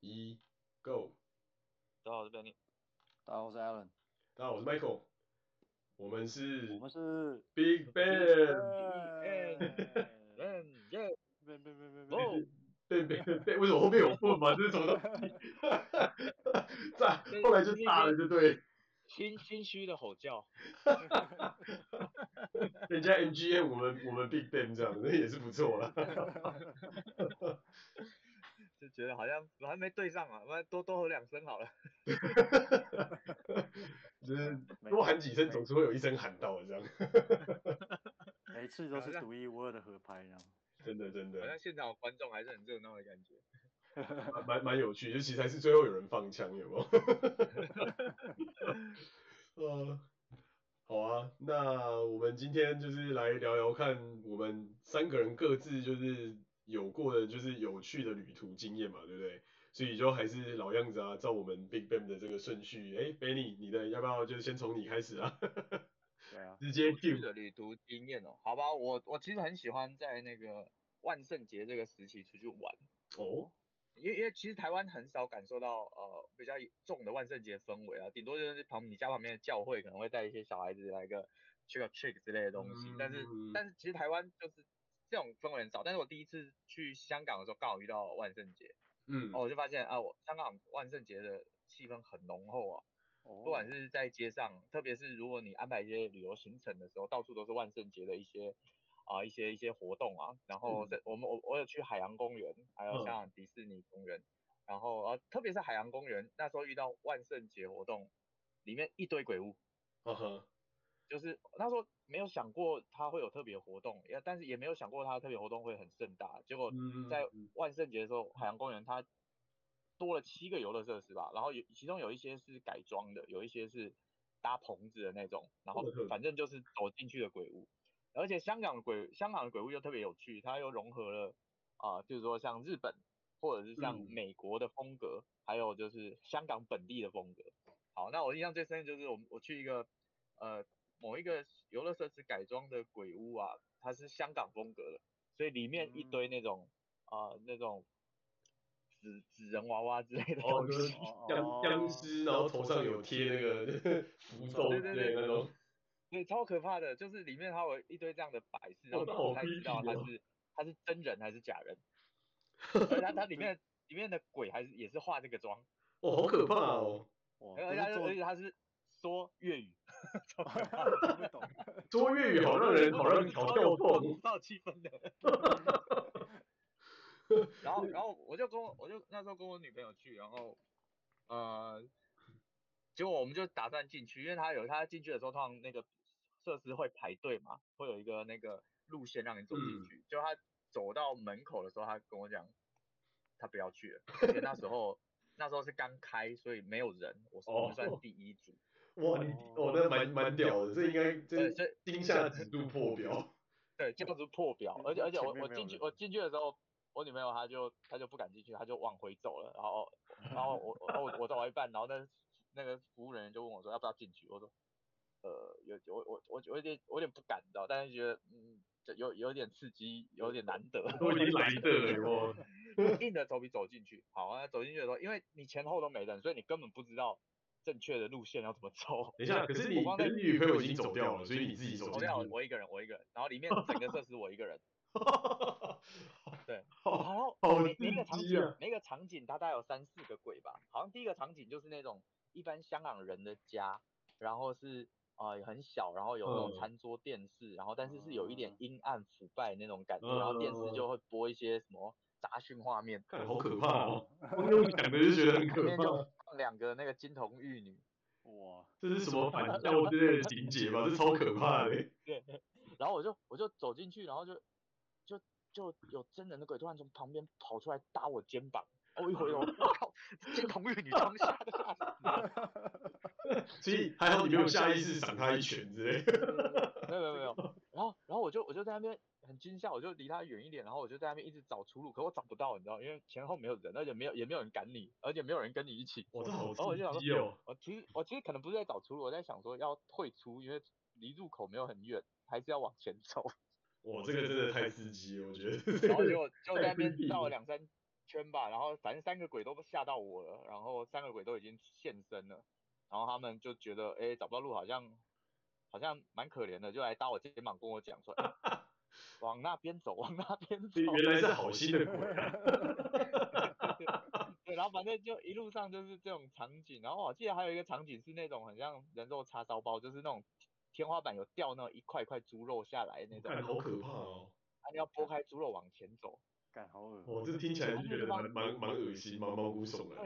一，Go！大家好，我是 Benny。大家好，我是 Alan。大家好，我是 Michael。我们是，我们是 Big Ben，Ben，Ben，Ben，Ben，Ben，Ben，Ben，，为什么后面有混嘛？这是什么东西？炸，后来就炸了，就对。心心虚的吼叫。人家 MGM，我们我们 Big Bang 这样，那也是不错了。就觉得好像我还没对上啊，我多多吼两声好了。就是多喊几声，总是会有一声喊到的这样。每次都是独一无二的合拍，这样。真的真的。好像现场观众还是很热闹的感觉。蛮蛮有趣，尤其实还是最后有人放枪，有没有？呃，好啊，那我们今天就是来聊聊看，我们三个人各自就是有过的就是有趣的旅途经验嘛，对不对？所以就还是老样子啊，照我们 Big Bang 的这个顺序，哎，Benny，你的要不要就先从你开始啊？对啊，直接 Q 的旅途经验哦，好吧，我我其实很喜欢在那个万圣节这个时期出去玩哦。因为因为其实台湾很少感受到呃比较重的万圣节氛围啊，顶多就是旁你家旁边的教会可能会带一些小孩子来个 trick or trick 之类的东西，嗯、但是但是其实台湾就是这种氛围很少。但是我第一次去香港的时候刚好遇到万圣节，嗯，哦我就发现啊，我香港万圣节的气氛很浓厚啊，哦、不管是在街上，特别是如果你安排一些旅游行程的时候，到处都是万圣节的一些。啊，一些一些活动啊，然后在我们我我有去海洋公园，还有香港迪士尼公园，嗯、然后呃特别是海洋公园，那时候遇到万圣节活动，里面一堆鬼屋，呵呵，就是那时候没有想过它会有特别活动，也但是也没有想过它特别活动会很盛大，结果在万圣节的时候，海洋公园它多了七个游乐设施吧，然后有其中有一些是改装的，有一些是搭棚子的那种，然后反正就是走进去的鬼屋。而且香港的鬼，香港的鬼屋又特别有趣，它又融合了啊、呃，就是说像日本或者是像美国的风格，嗯、还有就是香港本地的风格。好，那我印象最深的就是我我去一个呃某一个游乐设施改装的鬼屋啊，它是香港风格的，所以里面一堆那种啊、嗯呃、那种纸纸人娃娃之类的东西，僵僵尸，然后头上有贴那个 符咒之类的那种。对，超可怕的，就是里面它有一堆这样的摆饰，然后你不太知道它是它是真人还是假人，而它它里面里面的鬼还是也是化这个妆，哦，好可怕哦，而且而且它是说粤语，超可怕，听不懂，说粤语好让人好让人好跳脱，营造气氛的，然后然后我就跟我我就那时候跟我女朋友去，然后呃，结果我们就打算进去，因为他有他进去的时候，通常那个。设施会排队嘛，会有一个那个路线让你走进去。嗯、就他走到门口的时候，他跟我讲，他不要去了，因为那时候那时候是刚开，所以没有人，我我们算第一组。哦、哇，你哦，那蛮蛮屌的，这应该这是惊吓指数破表。对，这个是破表，而且而且我我进去我进去的时候，我女朋友她就她就不敢进去，她就往回走了，然后 然后我我我走到一半，然后那那个服务人员就问我说要不要进去，我说。呃，有我我我我有点我有点不敢，知道，但是觉得嗯，有有点刺激，有点难得。我已经来的了，硬着头皮走进去。好啊，走进去的时候，因为你前后都没人，所以你根本不知道正确的路线要怎么走。等一下，可是你跟女朋友已经走掉了，所以你自己走。掉了，我一个人，我一个人。然后里面整个设施我一个人。对，然后每每个场景，每个场景它大概有三四个鬼吧。好像第一个场景就是那种一般香港人的家，然后是。啊，也很小，然后有那种餐桌电视，然后但是是有一点阴暗腐败那种感觉，然后电视就会播一些什么杂讯画面，好可怕哦！我用讲的就觉得很可怕。两个那个金童玉女，哇，这是什么反教之类的情节吗？这超可怕的。对，然后我就我就走进去，然后就就就有真人的鬼突然从旁边跑出来搭我肩膀。我一回头，我靠，金童玉女装下的吓死！所以还好你没有下意识赏他一拳之类的。没有没有没有。然后然后我就我就在那边很惊吓，我就离他远一点，然后我就在那边一直找出路，可我找不到，你知道，因为前后没有人，而且没有也没有人赶你，而且没有人跟你一起。我这好刺激哦！我其实我其实可能不是在找出路，我在想说要退出，因为离入口没有很远，还是要往前走。哇，这个真的太刺激了，我觉得。然后就就在那边绕了两三。圈吧，然后反正三个鬼都吓到我了，然后三个鬼都已经现身了，然后他们就觉得，哎，找不到路，好像好像蛮可怜的，就来搭我肩膀跟我讲说，哎，往那边走，往那边走。原来是好心的鬼啊。对，然后反正就一路上就是这种场景，然后我记得还有一个场景是那种很像人肉叉烧包，就是那种天花板有掉那种一块块猪肉下来那种，好可怕哦。你要拨开猪肉往前走，干好恶哦，这听起来就觉得蛮蛮蛮恶心，蛮毛骨悚然。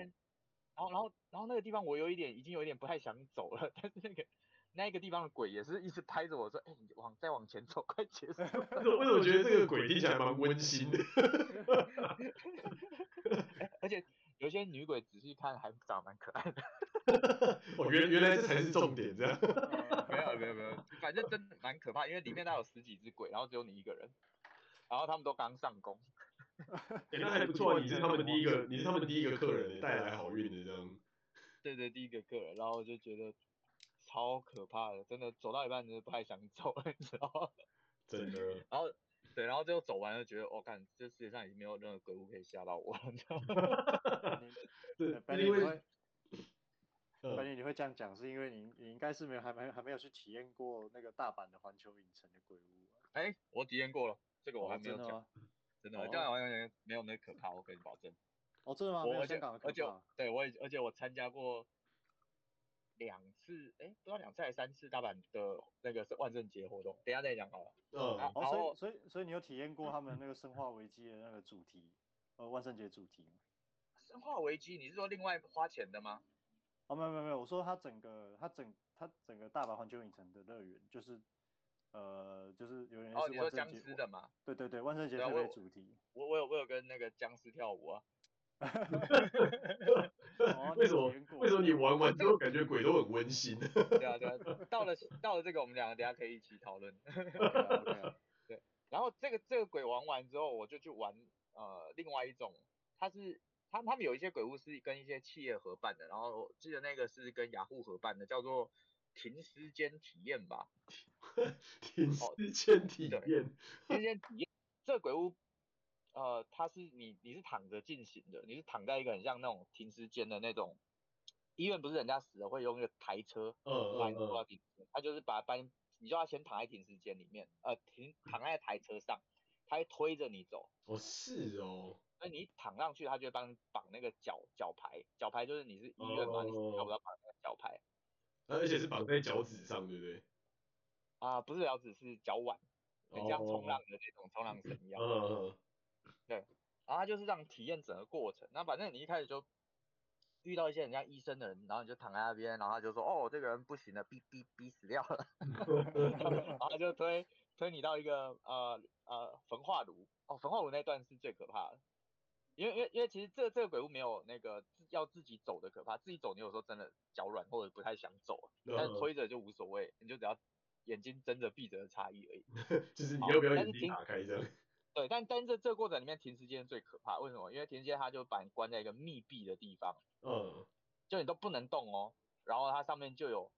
然后然后然后那个地方我有一点已经有一点不太想走了，但是那个那个地方的鬼也是一直拍着我说，哎，你往再往前走，快结束。为什么觉得这个鬼听起来蛮温馨的？而且有些女鬼仔细看还长得蛮可爱的。哦，原原来这才是重点，这样。没有没有没有，反正真的蛮可怕，因为里面大概有十几只鬼，然后只有你一个人。然后他们都刚上工，欸，那还不错，你是他们第一个，你是他们第一个客人，带来好运的这样。对对，第一个客人，然后就觉得超可怕的，真的走到一半就不太想走了，你知道吗？真的。然后对，然后最后走完就，觉得我看，哦，这世界上已经没有任何鬼屋可以吓到我了，你知道吗？对，白天你会，白天你会这样讲，是因为你你应该是没有还没还没有去体验过那个大阪的环球影城的鬼屋。哎，我体验过了。这个我还没有讲，哦、真的，这样完全没有那可怕，我跟你保证。哦，真的吗？而且而且对我而且我参加过两次，哎，不知道两次还是三次大阪的那个是万圣节活动，等下再讲好了。嗯。然后所以所以所以你有体验过他们那个生化危机的那个主题，呃，万圣节主题吗？生化危机，你是说另外花钱的吗？哦，没有没有没有，我说他整个他整他整个大阪环球影城的乐园就是。呃，就是有人是万圣节，哦，你说僵尸的嘛？对对对，万圣节特别主题。我我有我有跟那个僵尸跳舞啊。为什么？为什么你玩完之后感觉鬼都很温馨？对啊对啊，到了到了这个，我们两个等下可以一起讨论。对，然后这个这个鬼玩完之后，我就去玩呃另外一种，它是他他们有一些鬼屋是跟一些企业合办的，然后我记得那个是跟雅虎合办的，叫做。停尸间体验吧，停尸间体验，停尸间体验，这个鬼屋，呃，它是你你是躺着进行的，你是躺在一个很像那种停尸间的那种医院，不是人家死了会用一个台车，嗯搬到停尸间，他就是把它搬，你就要先躺在停尸间里面，呃，停躺在台车上，他会推着你走。哦，是哦。那你躺上去，他就会帮你绑那个脚脚牌，脚牌就是你是医院嘛，你要不要绑那个脚牌？而且是绑在脚趾上，对不对？啊，不是脚趾，是脚腕，很像冲浪的那种冲浪绳一样。嗯，对，然后他就是让体验整个过程。那反正你一开始就遇到一些人家医生的人，然后你就躺在那边，然后他就说：“哦，这个人不行了，逼逼逼死掉了。”然后就推推你到一个呃呃焚化炉。哦，焚化炉那段是最可怕的。因为因为因为其实这这个鬼屋没有那个要自己走的可怕，自己走你有时候真的脚软或者不太想走，但是推着就无所谓，你就只要眼睛睁着闭着的差异而已。就是你要不要眼睛打开这样？对，但但是这这个过程里面停尸间最可怕，为什么？因为停尸间它就把你关在一个密闭的地方，嗯，就你都不能动哦，然后它上面就有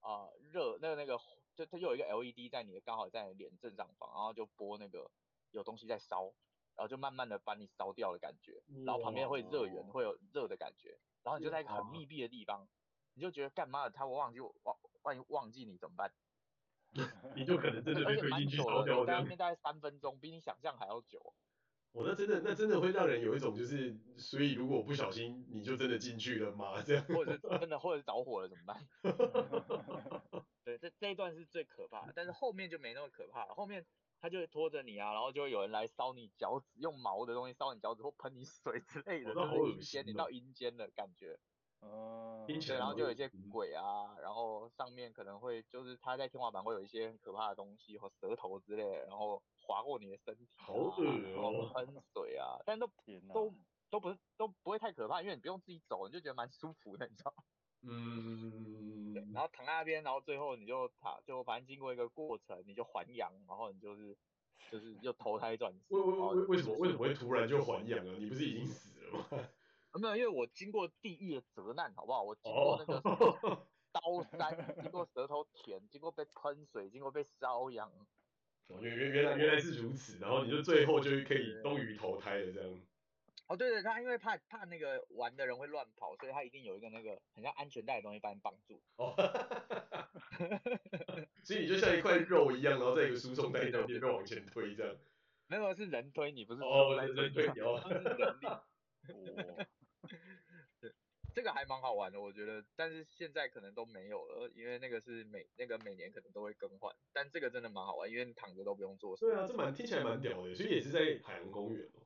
啊、呃、热那个那个就它就有一个 LED 在你的刚好在你脸正上方，然后就播那个有东西在烧。然后就慢慢的把你烧掉的感觉，然后旁边会热源，会有热的感觉，然后你就在一个很密闭的地方，你就觉得干嘛的，他我忘记忘万一忘记你怎么办？你就可能真的被推进去烧掉这样。在那边大概三分钟，比你想象还要久。我那真的那真的会让人有一种就是，所以如果不小心你就真的进去了吗？这样。或者是真的，或者是着火了怎么办？对，这这一段是最可怕的，但是后面就没那么可怕了，后面。他就会拖着你啊，然后就会有人来烧你脚趾，用毛的东西烧你脚趾或喷你水之类的，就是阴间，你到阴间的感觉。哦。对，然后就有一些鬼啊，然后上面可能会就是它在天花板会有一些很可怕的东西或舌头之类的，然后划过你的身体，好恶哦，喷水啊，但都 都都不是都不会太可怕，因为你不用自己走，你就觉得蛮舒服的，你知道吗？嗯，对，然后躺在那边，然后最后你就躺，就反正经过一个过程，你就还阳，然后你就是就是又投胎转世。为为为为什么为什么会突然就还阳了？你不是已经死了吗？啊，没有，因为我经过地狱的责难，好不好？我经过那个 刀山，经过舌头舔，经过被喷水，经过被瘙痒。原原原来原来是如此，然后你就最后就可以终于投胎了这样。哦，对对，他因为怕怕那个玩的人会乱跑，所以他一定有一个那个很像安全带的东西把你绑住。哦，所以你就像一块肉一样，然后在一个输送带上面往前推这样。没有，是人推你，不是哦，人推你哦，是人力。哦，对，这个还蛮好玩的，我觉得，但是现在可能都没有了，因为那个是每那个每年可能都会更换，但这个真的蛮好玩，因为你躺着都不用做事。对啊，这蛮听起来蛮屌的，所以也是在海洋公园哦。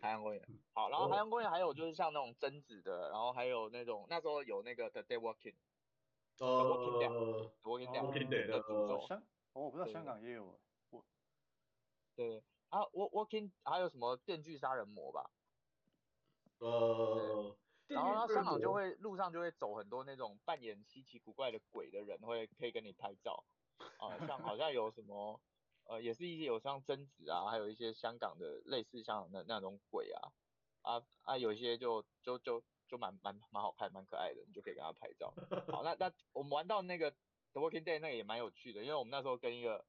海洋公园，好，然后海洋公园还有就是像那种贞子的，然后还有那种那时候有那个 The Day Walking，呃，Walking Down，Walking Down 的诅咒。香，哦，我不知道香港也有，我，对，啊，Walking 还有什么电锯杀人魔吧？呃，然后香港就会路上就会走很多那种扮演稀奇古怪的鬼的人，会可以跟你拍照，啊，像好像有什么。呃，也是一些有像贞子啊，还有一些香港的类似香港的那种鬼啊，啊啊，有一些就就就就蛮蛮蛮好看，蛮可爱的，你就可以跟他拍照。好，那那我们玩到那个 The Walking Dead 那个也蛮有趣的，因为我们那时候跟一个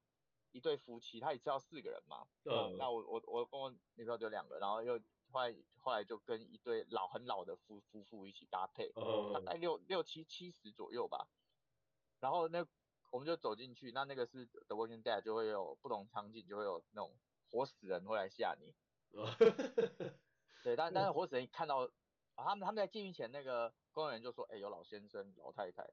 一对夫妻，他一次要四个人嘛，嗯，那我我我跟我女朋友就两个，然后又后来后来就跟一对老很老的夫夫妇一起搭配，大概六六七七十左右吧，然后那。我们就走进去，那那个是 The Walking Dead，就会有不同场景，就会有那种活死人会来吓你。对，但 但是活死人一看到，啊、他们他们在进去前，那个工作人员就说：“哎、欸，有老先生、老太太，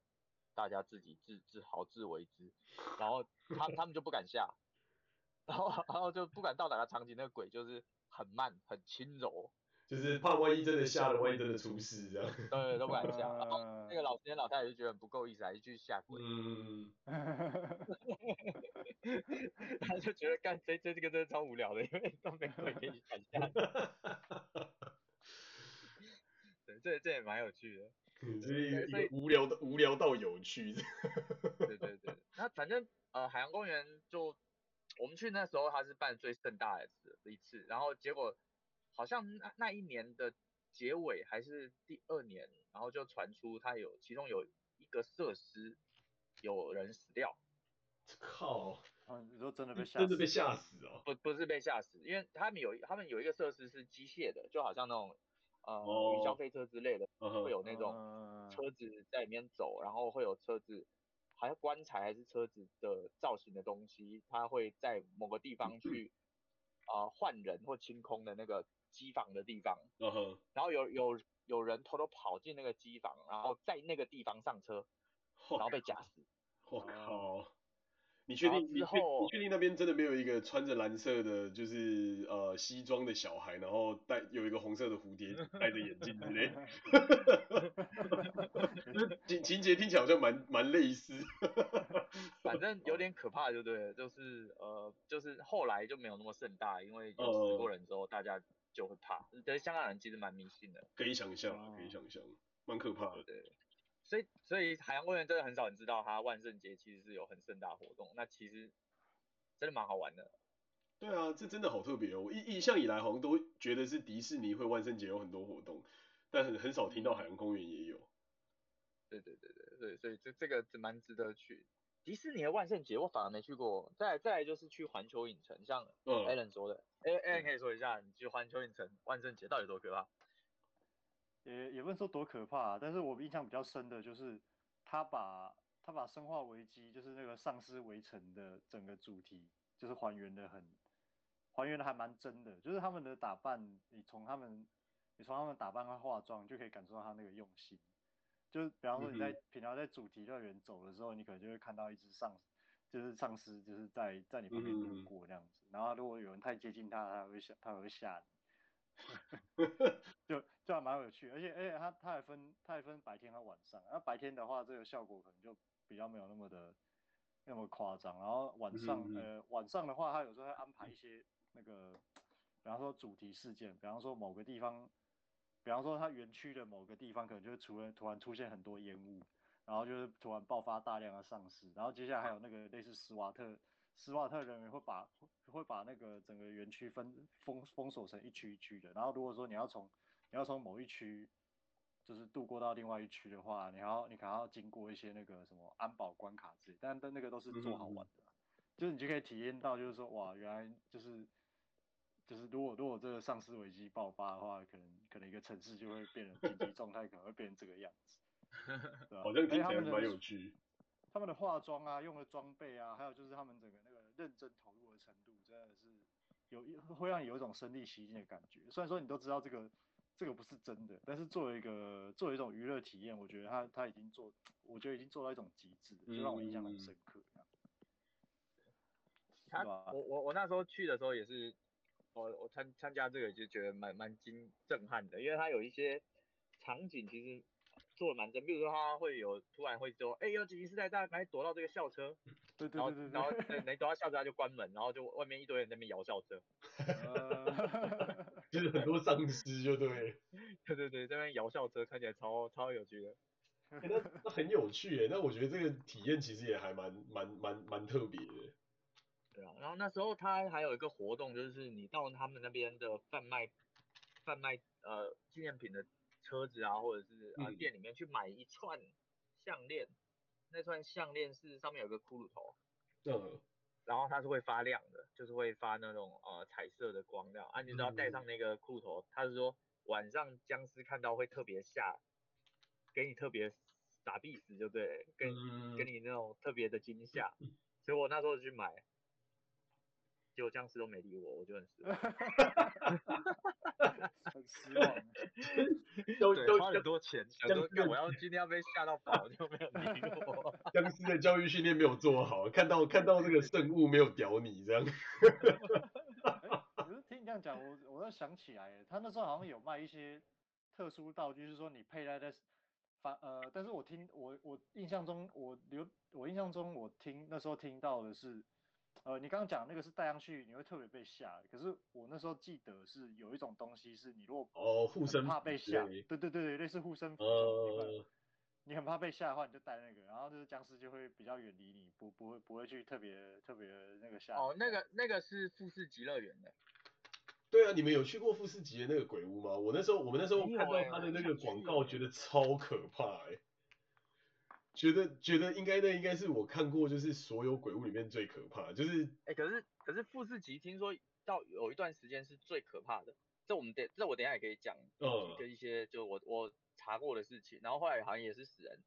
大家自己自自好自为之。”然后他他们就不敢下，然后然后就不敢到哪个场景，那个鬼就是很慢很轻柔。就是怕万一真的吓了，万一真的出事这样。对，都不敢下。然后那个老先生老太太就觉得很不够意思，还是去下跪。嗯。他就觉得干这这这个真的超无聊的，因为都没鬼可以敢吓。对，这这也蛮有趣的。所以所以无聊的无聊到有趣。对对对。那反正呃海洋公园就我们去那时候，他是办最盛大的一次，然后结果。好像那那一年的结尾还是第二年，然后就传出他有其中有一个设施有人死掉。靠！啊，你说真的被吓？真的被吓死哦？不，不是被吓死，因为他们有他们有一个设施是机械的，就好像那种呃云霄飞车之类的，会有那种车子在里面走，然后会有车子，好像棺材还是车子的造型的东西，它会在某个地方去啊换人或清空的那个。机房的地方，uh huh. 然后有有有人偷偷跑进那个机房，然后在那个地方上车，oh. 然后被夹死。我靠、oh. 嗯！你确定？你确你确定那边真的没有一个穿着蓝色的，就是呃西装的小孩，然后戴有一个红色的蝴蝶，戴着眼镜之类？情情节听起来好像蛮蛮类似。反正有点可怕，就对了，就是呃，就是后来就没有那么盛大，因为有死过人之后，大家。就会怕，但是香港人其实蛮迷信的，可以想象，可以想象，蛮可怕的。对，所以所以海洋公园真的很少人知道，它万圣节其实是有很盛大活动，那其实真的蛮好玩的。对啊，这真的好特别哦！我一一向以来好像都觉得是迪士尼会万圣节有很多活动，但很很少听到海洋公园也有。对对对对对，所以这这个是蛮值得去。迪士尼的万圣节我反而没去过，再来再来就是去环球影城，像 Alan 说的，哎 Alan 可以说一下，你去环球影城万圣节到底多可怕？也也不能说多可怕啊，但是我印象比较深的就是他把他把生化危机就是那个丧尸围城的整个主题就是还原的很还原的还蛮真的，就是他们的打扮，你从他们你从他们打扮和化妆就可以感受到他那个用心。就是比方说你在平常在主题乐园走的时候，你可能就会看到一只丧，就是丧尸，就是在在你旁边路过这样子。然后如果有人太接近他，他会吓，他会吓你。就就还蛮有趣，而且而且它它还分它还分白天和晚上。那白天的话，这个效果可能就比较没有那么的那么夸张。然后晚上呃晚上的话，他有时候会安排一些那个，比方说主题事件，比方说某个地方。比方说，它园区的某个地方可能就是突然突然出现很多烟雾，然后就是突然爆发大量的丧尸，然后接下来还有那个类似斯瓦特，斯瓦特人员会把会把那个整个园区分封封锁成一区一区的，然后如果说你要从你要从某一区就是渡过到另外一区的话，你还要你可能要经过一些那个什么安保关卡之类，但但那个都是做好玩的，就是你就可以体验到就是说哇，原来就是。就是如果如果这个丧尸危机爆发的话，可能可能一个城市就会变成紧急状态，可能会变成这个样子。对吧？好像听起来蛮有趣。他们的化妆啊，用的装备啊，还有就是他们整个那个认真投入的程度，真的是有会让你有一种身临其境的感觉。虽然说你都知道这个这个不是真的，但是作为一个作为一种娱乐体验，我觉得他他已经做，我觉得已经做到一种极致，就让我印象很深刻。嗯、他我我我那时候去的时候也是，我我参参加这个就觉得蛮蛮惊震撼的，因为他有一些场景其实。做的蛮真，比如说他会有突然会说，哎、欸，有紧急事态，大家赶紧躲到这个校车，对对对对，然后然后对，没躲到校车他就关门，然后就外面一堆人在那边摇校车，就是很多丧尸就对，对对对，在那边摇校车看起来超超有趣的，欸、那那很有趣诶，那我觉得这个体验其实也还蛮蛮蛮蛮特别的，对啊，然后那时候他还有一个活动，就是你到他们那边的贩卖贩卖呃纪念品的。车子啊，或者是啊店里面去买一串项链，嗯、那串项链是上面有个骷髅头，嗯，然后它是会发亮的，就是会发那种呃彩色的光亮，啊，你只要戴上那个裤头，他、嗯、是说晚上僵尸看到会特别吓，给你特别傻逼死就对，跟、嗯、给你那种特别的惊吓，所以我那时候就去买，结果僵尸都没理我，我就很失望。很失望，都都花很多钱，想说我要今天要被吓到跑，就没有理我。僵尸的教育训练没有做好，看到看到这个圣物没有屌你这样。可是听你这样讲，我我又想起来，他那时候好像有卖一些特殊道具，就是说你佩戴在反呃，但是我听我我印象中我留我印象中我听那时候听到的是。呃，你刚刚讲那个是戴上去你会特别被吓，可是我那时候记得是有一种东西是你如果哦护身怕被吓，对对对对，类似护身符，呃，你很怕被吓的话，你就戴那个，然后就是僵尸就会比较远离你，不不会不会去特别特别那个吓。哦，那个那个是富士急乐园的。对啊，你们有去过富士急的那个鬼屋吗？我那时候我们那时候看到他的那个广告，觉得超可怕哎，欸。觉得觉得应该那应该是我看过就是所有鬼屋里面最可怕，就是哎、欸、可是可是富士急听说到有一段时间是最可怕的，这我们等这我等一下也可以讲，嗯，跟一些就我我查过的事情，然后后来好像也是死人，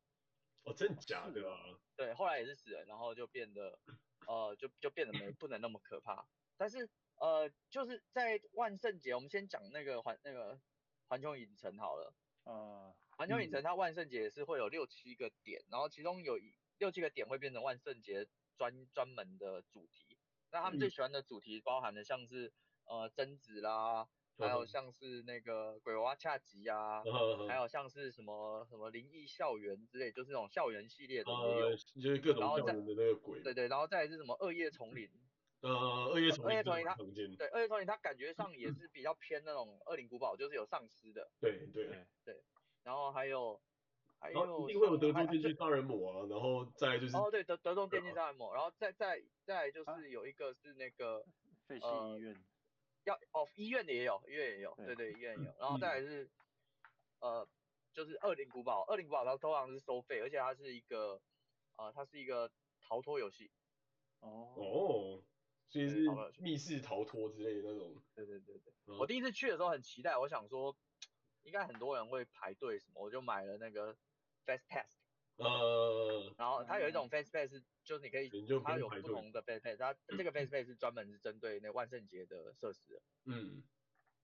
哦真的假的啊？对，后来也是死人，然后就变得呃就就变得没不能那么可怕，但是呃就是在万圣节，我们先讲那个环那个环球影城好了，呃。环球影城它万圣节也是会有六七个点，然后其中有六七个点会变成万圣节专专门的主题。那他们最喜欢的主题包含的像是呃贞子啦，还有像是那个鬼娃娃恰吉啊，还有像是什么什么灵异校园之类，就是那种校园系列的也有，就是各种校园的那个鬼。对对，然后再来是什么恶夜丛林。呃，恶夜丛林。恶夜丛林它对恶夜丛林它感觉上也是比较偏那种恶灵古堡，就是有丧尸的。对对对。然后还有，还有一定会有德州电锯杀人魔啊，然后再就是哦对德德州电锯杀人魔，然后再再再就是有一个是那个 废弃医院，要哦医院的也有医院也有，对对医院也有，然后再来是呃就是恶灵古堡，恶灵古堡它通常是收费，而且它是一个呃它是一个逃脱游戏，哦哦，所以是密室逃脱之类的那种，对对对对，我第一次去的时候很期待，我想说。应该很多人会排队什么，我就买了那个 Fast Pass，呃，然后它有一种 Fast Pass，就是你可以，它有不同的 Fast Pass，它这个 Fast Pass 是专门是针对那万圣节的设施的，嗯，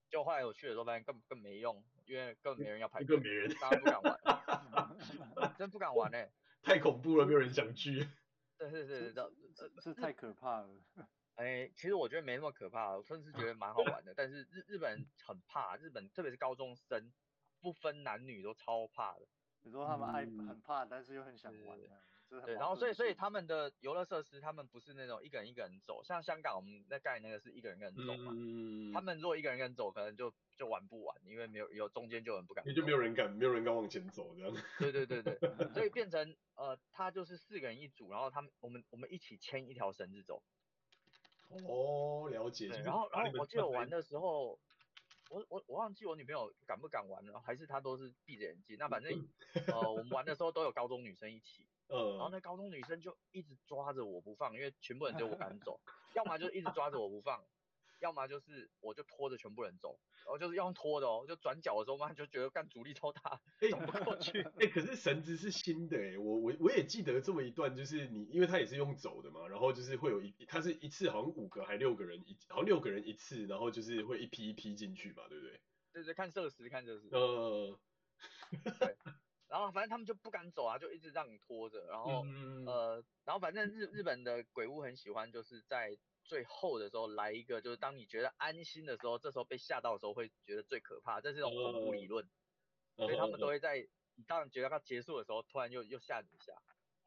就后来我去的时候发现更更没用，因为根本没人要排队，更没人，大家不敢玩，真不敢玩哎，太恐怖了，没有人想去，对对对，这是太可怕了。哎、欸，其实我觉得没那么可怕，我甚至觉得蛮好玩的。但是日日本人很怕，日本特别是高中生，不分男女都超怕的。你说他们爱很怕，但是又很想玩。对，然后所以所以他们的游乐设施，他们不是那种一个人一个人走，像香港我们在盖那个是一个人一个人走嘛。嗯。他们如果一个人一个人走，可能就就玩不完，因为没有有中间就很不敢。就没有人敢，没有人敢往前走这样。对对对对，所以变成呃，他就是四个人一组，然后他们我们我们一起牵一条绳子走。哦，了解。然后然后我记得我玩的时候，我我我忘记我女朋友敢不敢玩了，还是她都是闭着眼睛。那反正 呃，我们玩的时候都有高中女生一起，嗯，然后那高中女生就一直抓着我不放，因为全部人只有我赶走，要么就一直抓着我不放，要么就是我就拖着全部人走，然后就是用拖的哦，就转角的时候嘛，就觉得干阻力超大，走不过去。哎、欸，可是绳子是新的哎，我我我也记得这么一段，就是你，因为他也是用走的嘛，然后就是会有一，他是一次好像五个还六个人一，好像六个人一次，然后就是会一批一批进去嘛，对不对？对对，看设施，看设施。呃，对。然后反正他们就不敢走啊，就一直让你拖着，然后、嗯、呃，然后反正日日本的鬼屋很喜欢就是在最后的时候来一个，就是当你觉得安心的时候，这时候被吓到的时候会觉得最可怕，这是一种恐怖理论，呃、所以他们都会在你当你觉得要结束的时候，突然又又吓你一下。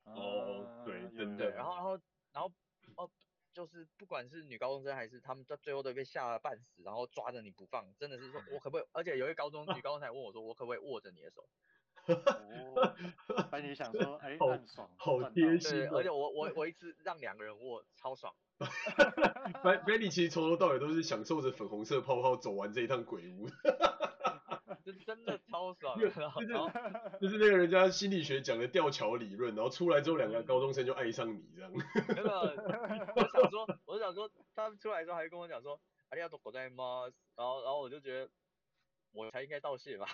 哦，对，真的。对，然后然后然后哦，就是不管是女高中生还是他们到最后都被吓了半死，然后抓着你不放，真的是说我可不可以？而且有一个高中女高中生还问我说，我可不可以握着你的手？哦，把你想说，哎、欸，好爽，好贴心。对，而且我我我一次让两个人握，超爽。Benny 其实从头到尾都是享受着粉红色泡泡走完这一趟鬼屋。这真的超爽。就是就是那个人家心理学讲的吊桥理论，然后出来之后两个高中生就爱上你这样。真的，我想说，我想说，他们出来之后还跟我讲说，ありがとうございます。然后然后我就觉得。我才应该道谢吧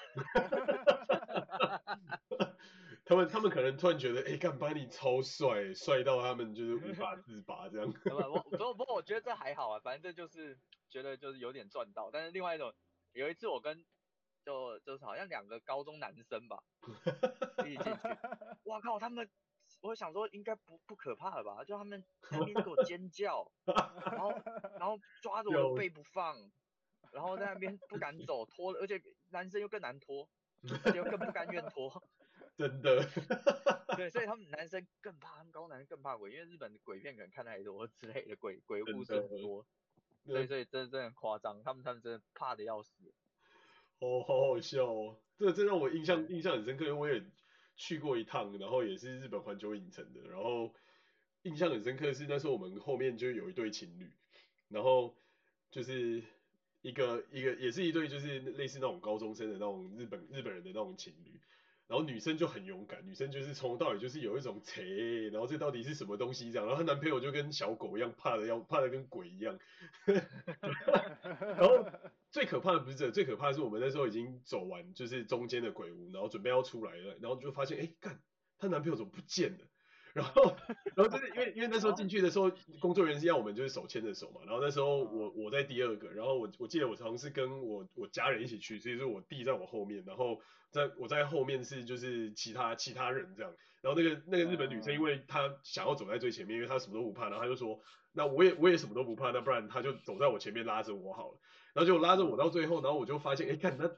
他们他们可能突然觉得，哎、欸，干巴尼超帅，帅到他们就是无法自拔这样。不不不，不过我觉得这还好啊，反正这就是觉得就是有点赚到。但是另外一种，有一次我跟就就是好像两个高中男生吧，一起进去，哇靠，他们，我想说应该不不可怕了吧？就他们在那边给我尖叫，然后然后抓着我的背不放。然后在那边不敢走，拖，而且男生又更难拖，而且又更不甘愿拖，真的。对，所以他们男生更怕，他们高男生更怕鬼，因为日本的鬼片可能看太多之类的鬼鬼故事很多，所以所以真的真的很夸张，他们他们真的怕的要死。哦，好好笑哦，这这让我印象印象很深刻，因为我也去过一趟，然后也是日本环球影城的，然后印象很深刻是那时候我们后面就有一对情侣，然后就是。一个一个也是一对，就是类似那种高中生的那种日本日本人的那种情侣，然后女生就很勇敢，女生就是从头到尾就是有一种切，然后这到底是什么东西这样，然后她男朋友就跟小狗一样，怕的要怕的跟鬼一样，然后最可怕的不是这个，最可怕的是我们那时候已经走完就是中间的鬼屋，然后准备要出来了，然后就发现哎干，她男朋友怎么不见了？然后，然后就是因为 因为那时候进去的时候，工作人员是要我们就是手牵着手嘛。然后那时候我我在第二个，然后我我记得我常常是跟我我家人一起去，所以说我弟在我后面，然后在我在后面是就是其他其他人这样。然后那个那个日本女生，因为她想要走在最前面，因为她什么都不怕，然后她就说，那我也我也什么都不怕，那不然她就走在我前面拉着我好了。然后就拉着我到最后，然后我就发现，哎，看她。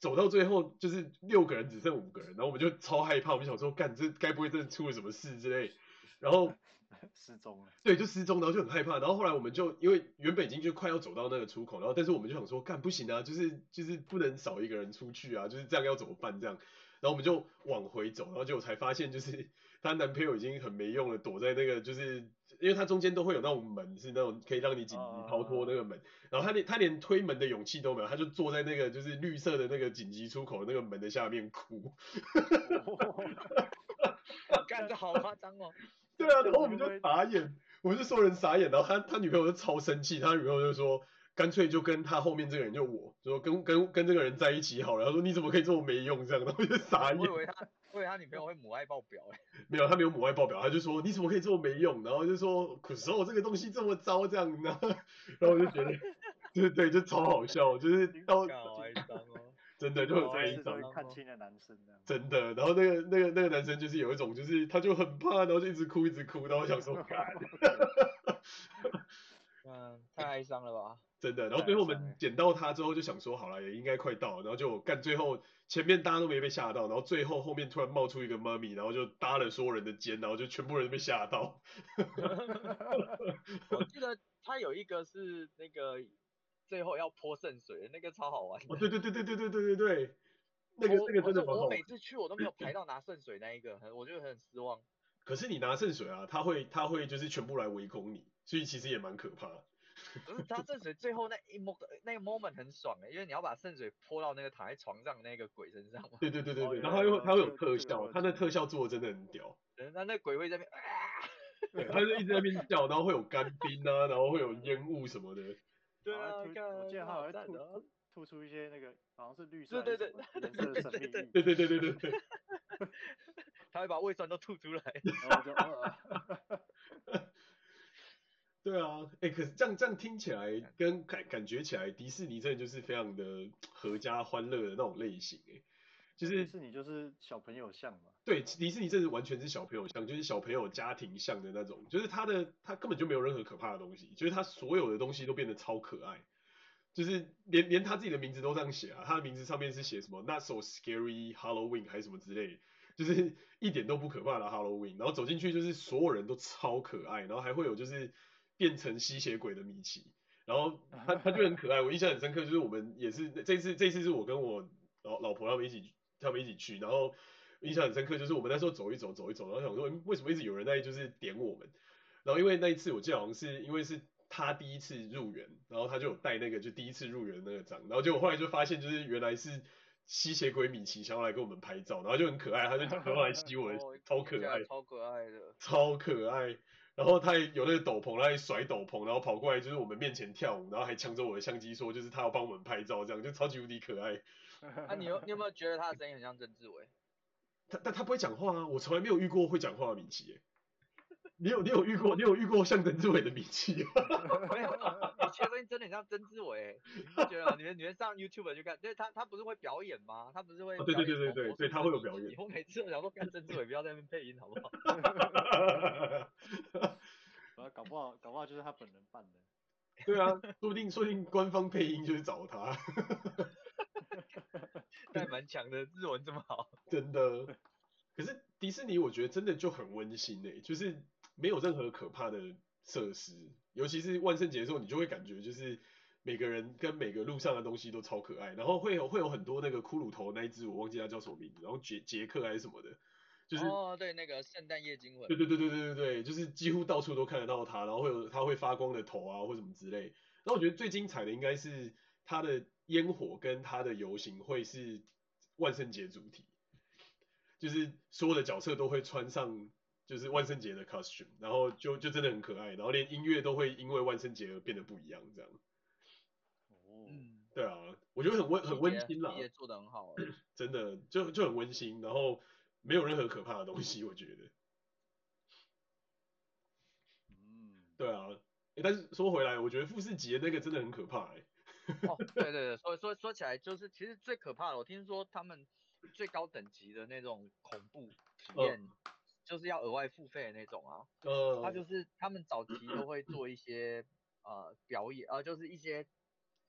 走到最后就是六个人只剩五个人，然后我们就超害怕，我们想说，干，这该不会真的出了什么事之类，然后 失踪了，对，就失踪，然后就很害怕，然后后来我们就因为原本已经就快要走到那个出口，然后但是我们就想说，干，不行啊，就是就是不能少一个人出去啊，就是这样要怎么办这样，然后我们就往回走，然后结果才发现就是她男朋友已经很没用了，躲在那个就是。因为它中间都会有那种门，是那种可以让你紧急逃脱那个门，然后他连他连推门的勇气都没有，他就坐在那个就是绿色的那个紧急出口那个门的下面哭，干得好夸张哦！对啊，然后我们就傻眼，我们就所有人傻眼，然后他他女朋友就超生气，他女朋友就说。干脆就跟他后面这个人就我，就说跟跟跟这个人在一起好了。他说你怎么可以这么没用这样，然后就傻眼。我以为他，我以为他女朋友会母爱爆表哎。没有，他没有母爱爆表，他就说你怎么可以这么没用，然后就说可是我这个东西这么糟这样，呢然后我就觉得，对对，就超好笑，就是到真的就很哀伤，看清了男生真的，然后那个那个那个男生就是有一种就是他就很怕，然后就一直哭一直哭，然后我想说 嗯，太哀伤了吧。真的，然后最后我们捡到他之后就想说，好了，也应该快到了，然后就干，最后前面大家都没被吓到，然后最后后面突然冒出一个妈咪，然后就搭了所有人的肩，然后就全部人都被吓到。我记得他有一个是那个最后要泼圣水的，那个超好玩。哦，对对对对对对对对对，那个那个真的。我每次去我都没有排到拿圣水那一个，我觉得很失望。可是你拿圣水啊，他会他会就是全部来围攻你，所以其实也蛮可怕。不是他圣水最后那一 mo 那个 moment 很爽哎，因为你要把圣水泼到那个躺在床上那个鬼身上嘛。对对对对对，然后他会他会有特效，他那特效做的真的很屌。对，他那鬼会在那边啊，对，他就一直在那边叫，然后会有干冰啊，然后会有烟雾什么的。对啊，我记得他还会吐吐出一些那个好像是绿色对对对颜色的生命力，对对对对对对，他会把胃酸都吐出来。对啊，哎，可是这样这样听起来跟感感觉起来，迪士尼真的就是非常的合家欢乐的那种类型哎，就是迪士尼就是小朋友像嘛。对，迪士尼真的完全是小朋友像，就是小朋友家庭像的那种，就是他的他根本就没有任何可怕的东西，就是他所有的东西都变得超可爱，就是连连他自己的名字都这样写啊，他的名字上面是写什么 Not so scary Halloween 还是什么之类的，就是一点都不可怕的 Halloween，然后走进去就是所有人都超可爱，然后还会有就是。变成吸血鬼的米奇，然后他他就很可爱，我印象很深刻，就是我们也是这次这次是我跟我老老婆他们一起他们一起去，然后印象很深刻，就是我们那时候走一走走一走，然后想说为什么一直有人在就是点我们，然后因为那一次我记得好像是因为是他第一次入园，然后他就有带那个就第一次入园那个章，然后结果后来就发现就是原来是吸血鬼米奇想要来跟我们拍照，然后就很可爱，他就打电话来吸我，超可爱，超可爱的，超可爱。然后他也有那个斗篷，他还甩斗篷，然后跑过来就是我们面前跳舞，然后还抢走我的相机，说就是他要帮我们拍照，这样就超级无敌可爱。啊，你有你有没有觉得他的声音很像曾志伟？他但他不会讲话啊，我从来没有遇过会讲话的米奇。你有你有遇过你有遇过像曾志伟的米奇？没有，米奇的声音真的很像曾志伟，你不觉得？你们你们上 YouTube 去看，因为他他不是会表演吗？他不是会、哦？对对对对对，对他会有表演。以后每次我想说看曾志伟不要在那边配音好不好？搞不好搞不好就是他本人扮的。对啊，说不定说不定官方配音就是找他。但蛮强的，日文这么好。真的。可是迪士尼我觉得真的就很温馨诶，就是。没有任何可怕的设施，尤其是万圣节的时候，你就会感觉就是每个人跟每个路上的东西都超可爱，然后会有会有很多那个骷髅头那一只，我忘记它叫什么名字，然后杰杰克还是什么的，就是哦对，那个圣诞夜惊魂，对对对对对对对，就是几乎到处都看得到它，然后会有它会发光的头啊或什么之类，然后我觉得最精彩的应该是它的烟火跟它的游行会是万圣节主题，就是所有的角色都会穿上。就是万圣节的 costume，然后就就真的很可爱，然后连音乐都会因为万圣节而变得不一样，这样。哦，对啊，我觉得很温很温馨啦，也做的很好，真的就就很温馨，然后没有任何可怕的东西，我觉得。嗯，对啊，但是说回来，我觉得富士节那个真的很可怕哎。哦，对对对，说说说起来就是其实最可怕的，我听说他们最高等级的那种恐怖体验。嗯就是要额外付费的那种啊，呃，他就是他们早期都会做一些呃表演，呃，就是一些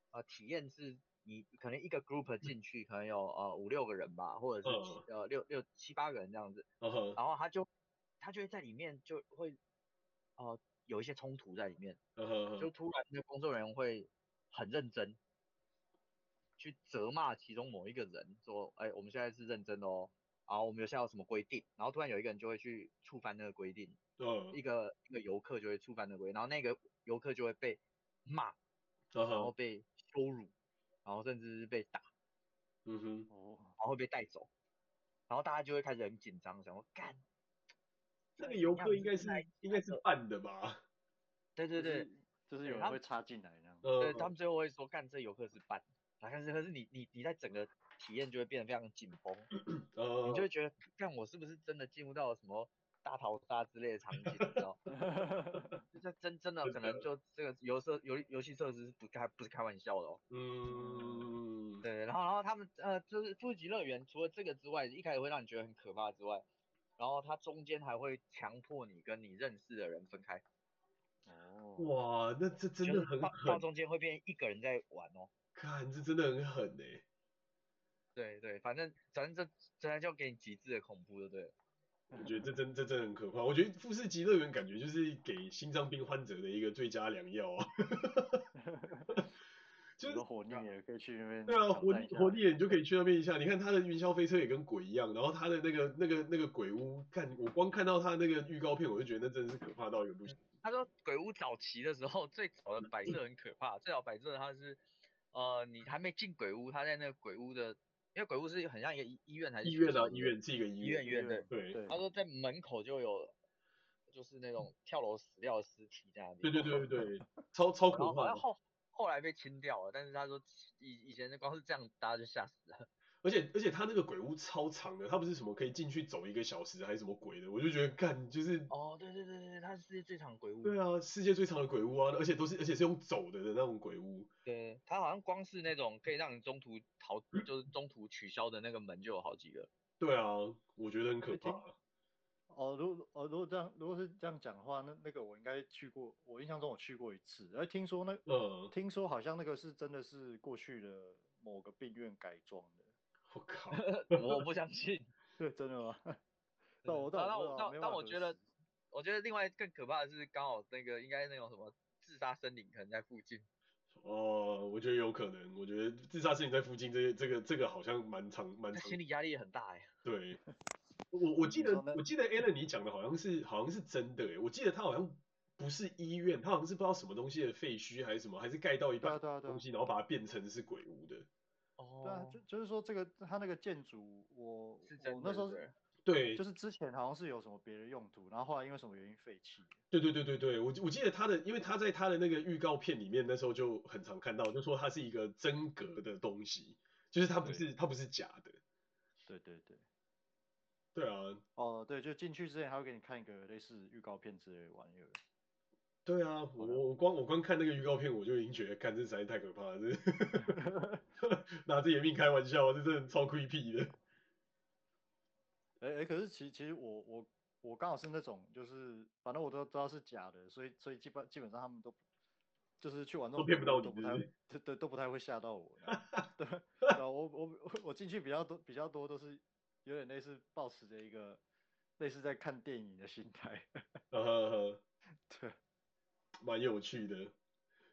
呃体验是，你可能一个 group 进去可能有呃五六个人吧，或者是呃六六七八个人这样子，然后他就他就会在里面就会呃有一些冲突在里面，就突然那工作人员会很认真去责骂其中某一个人，说，哎，我们现在是认真的哦。然后我们有现在有什么规定，然后突然有一个人就会去触犯那个规定，嗯，一个一个游客就会触犯那个规定，然后那个游客就会被骂，然后被羞辱，然后甚至是被打，嗯哼，然后会被带走，然后大家就会开始很紧张，想说干，这个游客应该是应该是扮的吧？对对对，就是有人会插进来那样，对，他们最后会说干，这游客是扮的，但是可是你你你在整个。体验就会变得非常紧绷，呃，你就会觉得，看我是不是真的进入到了什么大逃杀之类的场景，你知道？这真真的可能就这个游设游游戏设施是不开不是开玩笑的哦。嗯，对，然后然后他们呃就是富士急乐园，除了这个之外，一开始会让你觉得很可怕之外，然后它中间还会强迫你跟你认识的人分开。哦，哇，那这真的很狠。到中间会变一个人在玩哦。看，这真的很狠哎。对对，反正反正这这就给你极致的恐怖，对不对？我觉得这真这真的很可怕。我觉得富士急乐园感觉就是给心脏病患者的一个最佳良药啊。就是火力也可以去那边。对啊，火火力你就可以去那边一下。你看他的云霄飞车也跟鬼一样，然后他的那个那个那个鬼屋，看我光看到他那个预告片，我就觉得那真的是可怕到一个不行。他说鬼屋早期的时候，最早的摆设很可怕，最早摆设他是呃，你还没进鬼屋，他在那个鬼屋的。因为鬼屋是很像一个医医院还是医院啊？医院是一个医院，医院的对对。他说在门口就有，就是那种跳楼死掉的尸体这样子。对对对对对，超超可怕。后后后来被清掉了，但是他说以以前的光是这样，大家就吓死了。而且而且他那个鬼屋超长的，他不是什么可以进去走一个小时还是什么鬼的，我就觉得干就是哦，对对对对，它是世界最长的鬼屋。对啊，世界最长的鬼屋啊，而且都是而且是用走的的那种鬼屋。对，它好像光是那种可以让你中途逃，就是中途取消的那个门就有好几个。对啊，我觉得很可怕。哦，如果哦如果这样如果是这样讲的话，那那个我应该去过，我印象中我去过一次，而听说那呃、嗯，听说好像那个是真的是过去的某个病院改装的。我靠，我不相信，真的吗？那我但我但但我觉得，我觉得另外更可怕的是，刚好那个应该那种什么自杀森林可能在附近。哦，我觉得有可能，我觉得自杀森林在附近，这这个这个好像蛮长蛮长。心理压力也很大哎。对，我我记得我记得 Alan 你讲的好像是好像是真的哎，我记得他好像不是医院，他好像是不知道什么东西的废墟还是什么，还是盖到一半东西，然后把它变成是鬼屋的。对啊，就就是说这个他那个建筑，我是我那时候对，就是之前好像是有什么别的用途，然后后来因为什么原因废弃。对对对对对，我我记得他的，因为他在他的那个预告片里面那时候就很常看到，就说它是一个真格的东西，就是它不是它不是假的。对对对。对啊。哦，对，就进去之前还会给你看一个类似预告片之类的玩意儿。对啊，我我光我光看那个预告片，我就已经觉得，看这实在太可怕了，这 拿自己的命开玩笑，这真的超 creepy 的。哎、欸、哎、欸，可是其实其实我我我刚好是那种，就是反正我都知道是假的，所以所以基本基本上他们都就是去玩那种都骗不到你，都不太 对对都不太会吓到我。对，我我我进去比较多比较多都是有点类似抱持着一个类似在看电影的心态。呵呵呵对。蛮有趣的，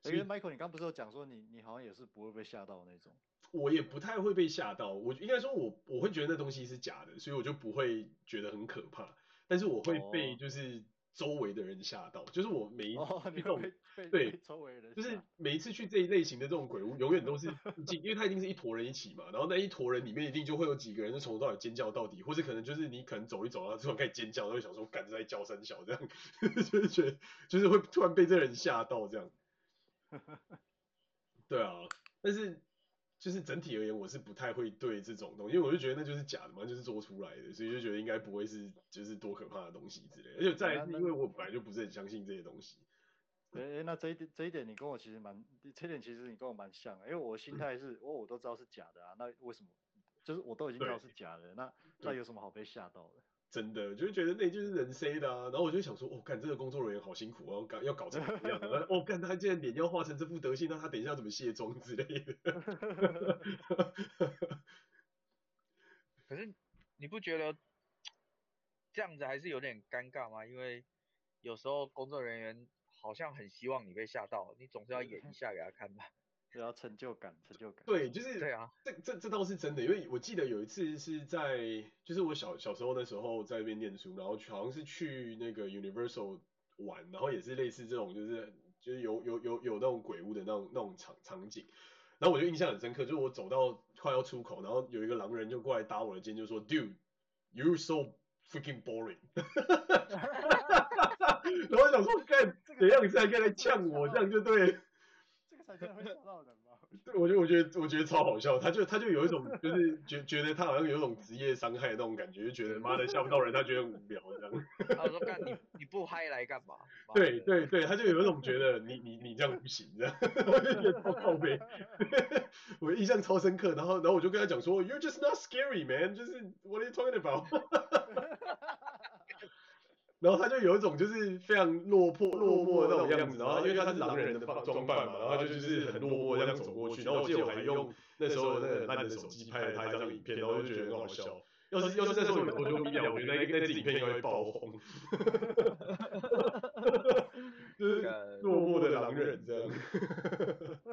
因为 Michael，你刚不是有讲说你你好像也是不会被吓到那种，我也不太会被吓到，我应该说我我会觉得那东西是假的，所以我就不会觉得很可怕，但是我会被就是周围的人吓到，就是我每一次这种对周围人就是每一次去这一类型的这种鬼屋，永远都是 因为他一定是一坨人一起嘛，然后那一坨人里面一定就会有几个人从头到尾尖叫到底，或者可能就是你可能走一走然后突然开始尖叫，然后会想说赶着在叫三小这样，就是觉得就是会突然被这人吓到这样。对啊，但是就是整体而言，我是不太会对这种东西，因为我就觉得那就是假的嘛，就是做出来的，所以就觉得应该不会是就是多可怕的东西之类的。而且再来是因为我本来就不是很相信这些东西。哎、欸、那这一点这一点你跟我其实蛮，这一点其实你跟我蛮像，因为我的心态是，我、嗯、我都知道是假的啊，那为什么？就是我都已经知道是假的，那那有什么好被吓到的？真的，就觉得那就是人塞的啊，然后我就想说，哦，干这个工作人员好辛苦哦，搞要搞成这样，哦，干他竟然脸要画成这副德性，那他等一下怎么卸妆之类的。可是你不觉得这样子还是有点尴尬吗？因为有时候工作人员好像很希望你被吓到，你总是要演一下给他看吧。只要成就感，成就感。对，就是对啊，这这这倒是真的，因为我记得有一次是在，就是我小小时候那时候在那边念书，然后好像是去那个 Universal 玩，然后也是类似这种，就是就是有有有有那种鬼屋的那种那种场场景，然后我就印象很深刻，就是我走到快要出口，然后有一个狼人就过来搭我的肩，就说 Dude，you're so freaking boring。然后我想说，干 怎样才可以来呛我，这样就对。才真的会吓到人吗？对，我觉得我觉得我觉得超好笑，他就他就有一种就是觉觉得他好像有一种职业伤害的那种感觉，就觉得妈的吓不到人，他觉得很无聊这样。他说干你你不嗨来干嘛？对 对对，他就有一种觉得你你你这样不行这样，我就觉得超靠北，我印象超深刻。然后然后我就跟他讲说，You're just not scary man，就是 What are you talking about？然后他就有一种就是非常落魄落魄的那种样子，然后因为他是狼人的装扮嘛，然后他就就是很落魄这样走过去，然后我记得我还用那时候那个烂的手机拍了他一张影片，然后就觉得很好笑。要是要是那时候有我就逼掉，我觉得那那支影片应该会爆红。就是落寞的狼人这样。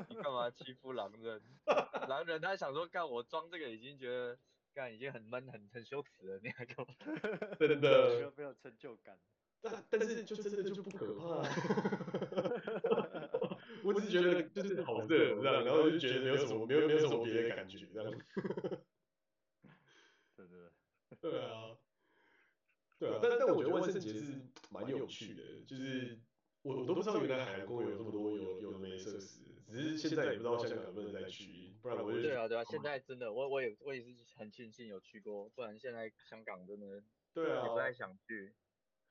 你干嘛欺负狼人？狼人他想说干我装这个已经觉得。干已经很闷很很羞耻了，你还给我 真的没有成就感。但但是就真的就不可怕。我只是觉得就是好热这样，然后就觉得没有什么没有没有什么别的感觉这样。对对对啊，对啊，但但我觉得万圣节是蛮有趣的，就是我我都不知道原来海洋公园有这么多有有的没设施，只是现在也不知道香港能不能再去，不然我就对啊对啊，现在真的我我也我也是很庆幸有去过，不然现在香港真的对啊，也不太想去，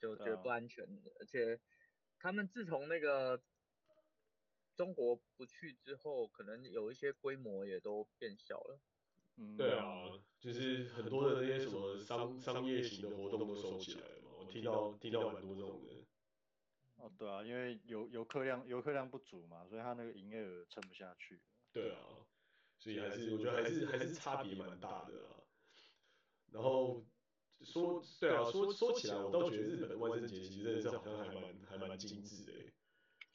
就觉得不安全，而且他们自从那个中国不去之后，可能有一些规模也都变小了。嗯，对啊，就是很多的那些什么商商业型的活动都收起来了嘛，我听到听到蛮多这种的。哦，对啊，因为游游客量游客量不足嘛，所以他那个营业额撑不下去。对啊，所以还是我觉得还是还是差别蛮大的啊。然后说对啊，说说起来，我倒觉得日本的万圣节其实真的是好像还蛮还蛮精致的，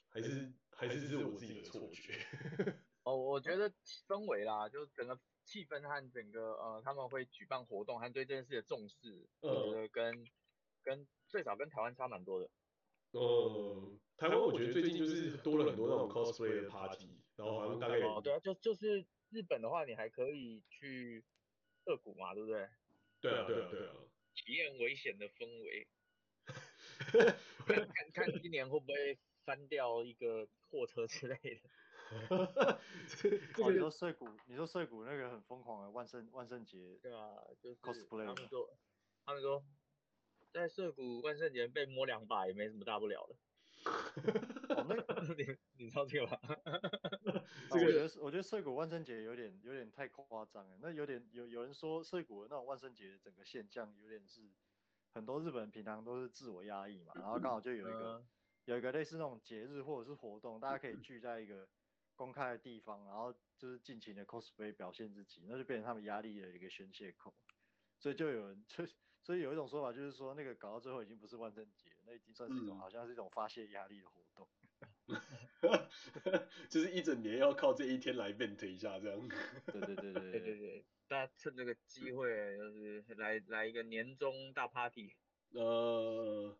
还是还是是我自己的错觉。哦，我觉得氛围啦，就整个。气氛和整个呃，他们会举办活动和对这件事的重视，我觉得跟跟最少跟台湾差蛮多的。嗯，台湾我觉得最近就是多了很多那种 cosplay 的 party，然后好像大概哦，对啊，就就是日本的话，你还可以去涩谷嘛，对不对？对啊，对啊，对啊。体验危险的氛围。看看今年会不会翻掉一个货车之类的。哈 哈，你说涩谷，你说涩谷那个很疯狂的万圣万圣节，对啊，就是 cosplay。他们说，他们说，在涩谷万圣节被摸两把也没什么大不了的。哦，那你你知道这个吗？这个我觉得 我觉得涩谷万圣节有点有点太夸张了。那有点有有人说涩谷的那种万圣节整个现象有点是很多日本人平常都是自我压抑嘛，然后刚好就有一个、嗯、有一个类似那种节日或者是活动，大家可以聚在一个。公开的地方，然后就是尽情的 cosplay 表现自己，那就变成他们压力的一个宣泄口，所以就有人就所以有一种说法就是说，那个搞到最后已经不是万圣节，那已经算是一种、嗯、好像是一种发泄压力的活动，就是一整年要靠这一天来 vent 一下这样。对对对对对对对，大家趁这个机会就是来来一个年终大 party。呃，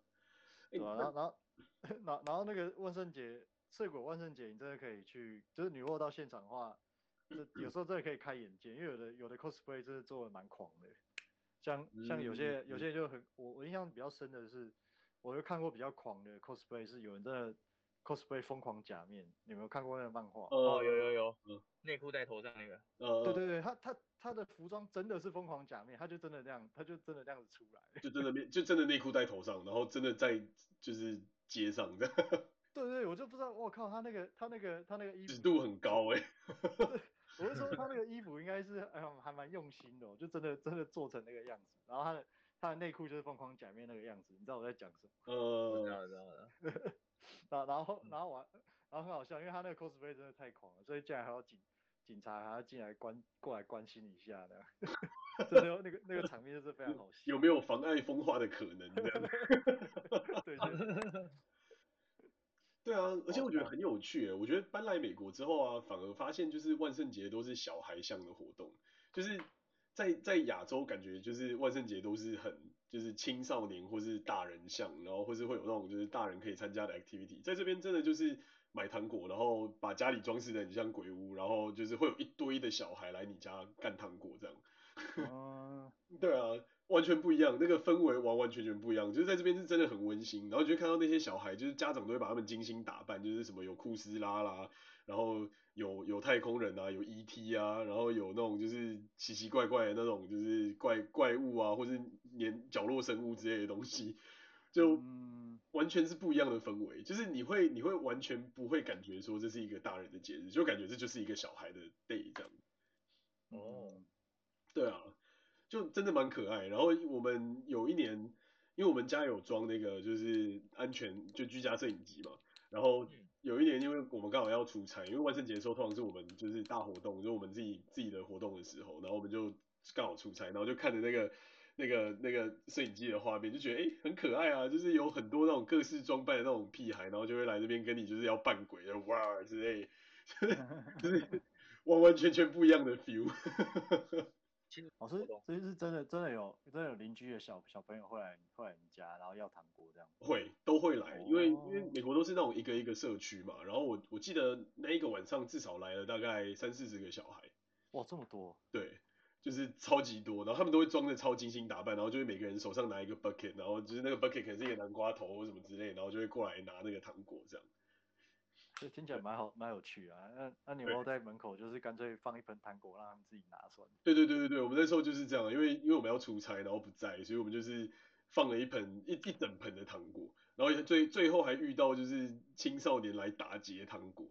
对啊，然后然后 然后然后那个万圣节。涩谷万圣节，你真的可以去，就是女卧到现场的话，这有时候真的可以开眼界，因为有的有的 cosplay 真的做的蛮狂的，像像有些有些人就很，我我印象比较深的是，我就看过比较狂的 cosplay，是有人真的 cosplay 疯狂假面，你有没有看过那个漫画？哦，有有有，内裤戴头上那个，呃，对对对，他他他的服装真的是疯狂假面，他就真的这样，他就真的这样子出来，就真的面就真的内裤戴头上，然后真的在就是街上这样。对对，我就不知道，我靠，他那个他那个他那个衣服尺度很高哎、欸。我是说他那个衣服应该是哎呀还蛮用心的，就真的真的做成那个样子。然后他的他的内裤就是疯狂假面那个样子，你知道我在讲什么？呃，知道知道。然后然后然后完，然后很好笑，因为他那个 cosplay 真的太狂了，所以竟然还要警警察还要进来关过来关心一下的。真的那个那个场面就是非常好笑。有没有妨碍风化的可能？对 对对。对啊，而且我觉得很有趣诶，我觉得搬来美国之后啊，反而发现就是万圣节都是小孩向的活动，就是在在亚洲感觉就是万圣节都是很就是青少年或是大人像，然后或是会有那种就是大人可以参加的 activity，在这边真的就是买糖果，然后把家里装饰的很像鬼屋，然后就是会有一堆的小孩来你家干糖果这样。嗯，对啊。完全不一样，那个氛围完完全全不一样，就是在这边是真的很温馨，然后就看到那些小孩，就是家长都会把他们精心打扮，就是什么有酷斯拉啦，然后有有太空人啊，有 ET 啊，然后有那种就是奇奇怪怪的那种就是怪怪物啊，或是连角落生物之类的东西，就完全是不一样的氛围，就是你会你会完全不会感觉说这是一个大人的节日，就感觉这就是一个小孩的 day 这样。哦，对啊。就真的蛮可爱，然后我们有一年，因为我们家有装那个就是安全就居家摄影机嘛，然后有一年因为我们刚好要出差，因为万圣节的时候通常是我们就是大活动，就是我们自己自己的活动的时候，然后我们就刚好出差，然后就看着那个那个那个摄影机的画面，就觉得诶很可爱啊，就是有很多那种各式装扮的那种屁孩，然后就会来这边跟你就是要扮鬼的哇之类，就是完完全全不一样的 feel。老师，这是真的，真的有，真的有邻居的小小朋友会来，会来你家，然后要糖果这样。会，都会来，因为因为美国都是那种一个一个社区嘛，然后我我记得那一个晚上至少来了大概三四十个小孩。哇，这么多。对，就是超级多，然后他们都会装的超精心打扮，然后就会每个人手上拿一个 bucket，然后就是那个 bucket 可能是一个南瓜头或什么之类，然后就会过来拿那个糖果这样。这听起来蛮好，蛮有趣啊。那那你们在门口就是干脆放一盆糖果让他们自己拿算了。对对对对对，我们那时候就是这样，因为因为我们要出差，然后不在，所以我们就是放了一盆一一整盆的糖果，然后最最后还遇到就是青少年来打劫糖果。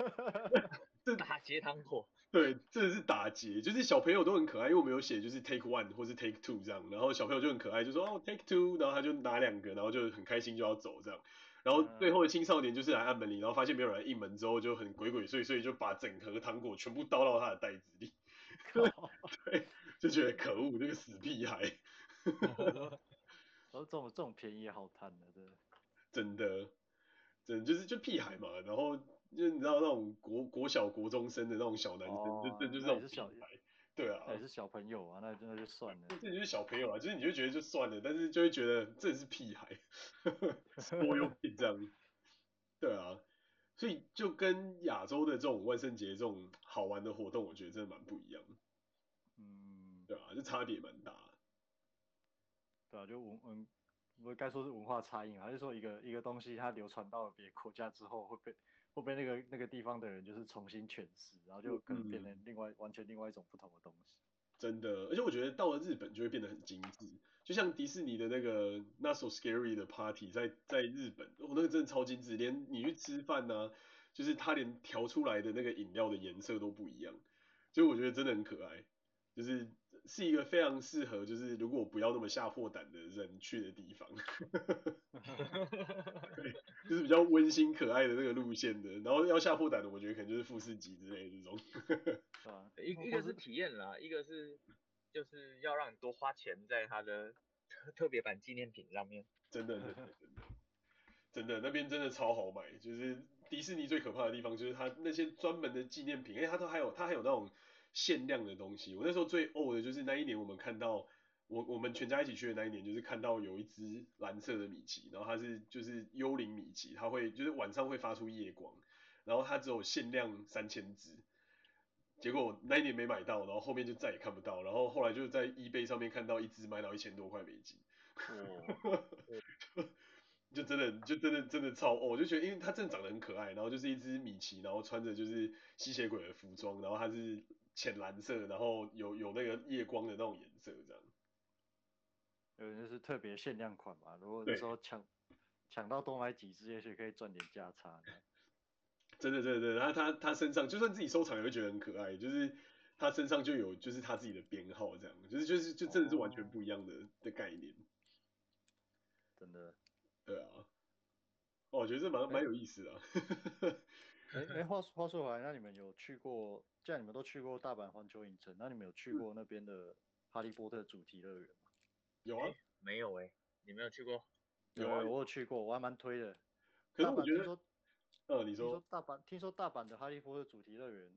这打劫糖果。对，这是打劫，就是小朋友都很可爱，因为我们有写就是 take one 或是 take two 这样，然后小朋友就很可爱，就说哦 take two，然后他就拿两个，然后就很开心就要走这样，然后最后的青少年就是来按门铃，然后发现没有人应门之后就很鬼鬼祟祟，就把整盒糖果全部倒到他的袋子里，对，就觉得可恶，这个死屁孩，然后这种这种便宜也好贪的，对，真的，真的就是就屁孩嘛，然后。就你知道那种国国小国中生的那种小男生，哦、就这就是那种小孩，对啊，也是小朋友啊，那真的就算了，这就是小朋友啊，就是你就觉得就算了，但是就会觉得这是屁孩，多有品这样，对啊，所以就跟亚洲的这种万圣节这种好玩的活动，我觉得真的蛮不一样，嗯，对啊，就差别蛮大，对啊，就文文，不该说是文化差异，还是说一个一个东西它流传到了别的国家之后会被。会被那个那个地方的人就是重新诠释，然后就可能变成另外、嗯、完全另外一种不同的东西。真的，而且我觉得到了日本就会变得很精致，就像迪士尼的那个 Not So Scary 的 Party，在在日本，我、哦、那个真的超精致，连你去吃饭呢、啊，就是他连调出来的那个饮料的颜色都不一样，所以我觉得真的很可爱，就是是一个非常适合就是如果我不要那么吓破胆的人去的地方。对，就是比较温馨可爱的那个路线的，然后要吓破胆的，我觉得可能就是富士急之类的这种。啊，一一个是体验啦，一个是就是要让你多花钱在它的特特别版纪念品上面。真的，真的，真的，真的，那边真的超好买。就是迪士尼最可怕的地方，就是它那些专门的纪念品，哎，它都还有，它还有那种限量的东西。我那时候最呕的就是那一年我们看到。我我们全家一起去的那一年，就是看到有一只蓝色的米奇，然后它是就是幽灵米奇，它会就是晚上会发出夜光，然后它只有限量三千只，结果我那一年没买到，然后后面就再也看不到，然后后来就在 eBay 上面看到一只卖到一千多块美金，就真的就真的真的超哦，我就觉得因为它真的长得很可爱，然后就是一只米奇，然后穿着就是吸血鬼的服装，然后它是浅蓝色，然后有有那个夜光的那种颜色这样。有人就是特别限量款嘛，如果那时候抢抢到多买几只，也许可以赚点价差。真的，真的，真的，他他他身上就算自己收藏也会觉得很可爱，就是他身上就有就是他自己的编号这样，就是就是就真的是完全不一样的、哦、的概念。真的。对啊。哦，我觉得这蛮蛮有意思的。哎哎，话话说回来，那你们有去过？既然你们都去过大阪环球影城，那你们有去过那边的哈利波特主题乐园吗？有啊，没有哎、欸，你没有去过？有啊，我有去过，我还蛮推的。可是我觉得，说，呃，你说，说大阪，听说大阪的哈利波特主题乐园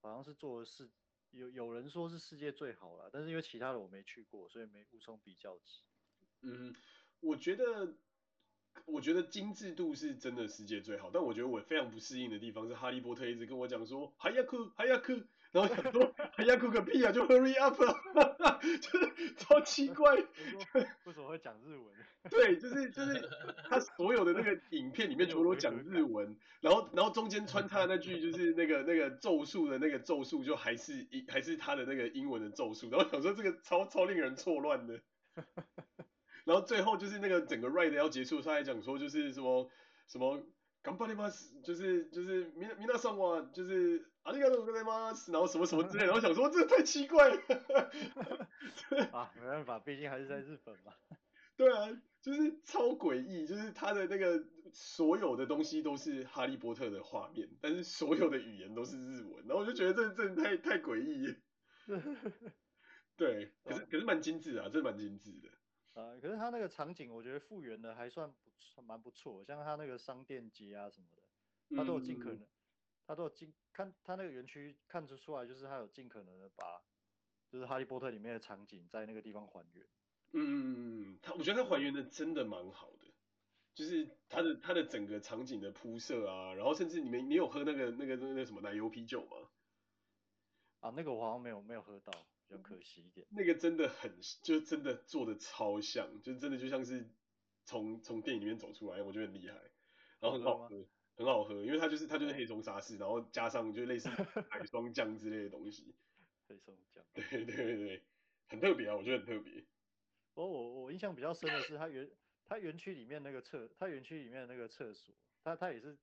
好像是做的是有有人说是世界最好了，但是因为其他的我没去过，所以没无从比较起。嗯，我觉得，我觉得精致度是真的世界最好，但我觉得我非常不适应的地方是哈利波特一直跟我讲说，还要哭还要哭。然后想说还要哭个屁啊，就 hurry up 啊，就是超奇怪。为什么会讲日文？对，就是就是他所有的那个影片里面全部都讲日文，然后然后中间穿插的那句就是那个那个咒术的那个咒术，就还是一还是他的那个英文的咒术。然后想说这个超超令人错乱的。然后最后就是那个整个 ride 要结束，他还讲说就是什么什么。顽张ります，就是就是みな皆さんは就是ありがとうございます，然后什么什么之类的，然后想说这太奇怪了。啊，没办法，毕竟还是在日本嘛。对啊，就是超诡异，就是他的那个所有的东西都是哈利波特的画面，但是所有的语言都是日文，然后我就觉得这真的太太诡异。对，可是可是蛮精致啊，真的蛮精致的。 啊，可是他那个场景，我觉得复原的还算不错，蛮不错。像他那个商店街啊什么的，他都有尽可能，嗯、他都有尽看他那个园区看得出来，就是他有尽可能的把，就是哈利波特里面的场景在那个地方还原。嗯嗯嗯嗯，他我觉得他还原的真的蛮好的，就是他的他的整个场景的铺设啊，然后甚至你们你有喝那个那个那个什么奶油啤酒吗？啊，那个我好像没有没有喝到。较可惜一点。那个真的很，就真的做的超像，就真的就像是从从电影里面走出来，我觉得很厉害，然后很好喝，很好喝，因为它就是它就是黑松沙士，然后加上就类似 海霜酱之类的东西。黑松酱。对对对对，很特别啊，我觉得很特别。我我我印象比较深的是它园它园区里面那个厕，它园区里面的那个厕所，它它也是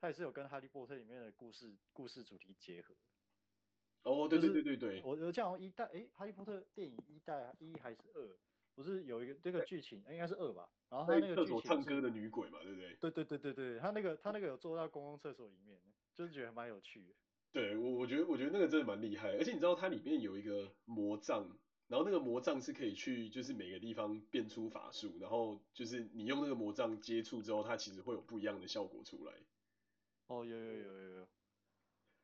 它也是有跟哈利波特里面的故事故事主题结合。哦，对对对对对，我我讲一代，诶，哈利波特电影一代一还是二？不是有一个这个剧情，应该是二吧？然后他那个厕所唱歌的女鬼嘛，对不对？对对对对对，他那个他那个有坐到公共厕所里面，就是觉得蛮有趣的。对，我我觉得我觉得那个真的蛮厉害，而且你知道它里面有一个魔杖，然后那个魔杖是可以去就是每个地方变出法术，然后就是你用那个魔杖接触之后，它其实会有不一样的效果出来。哦，有有有有有。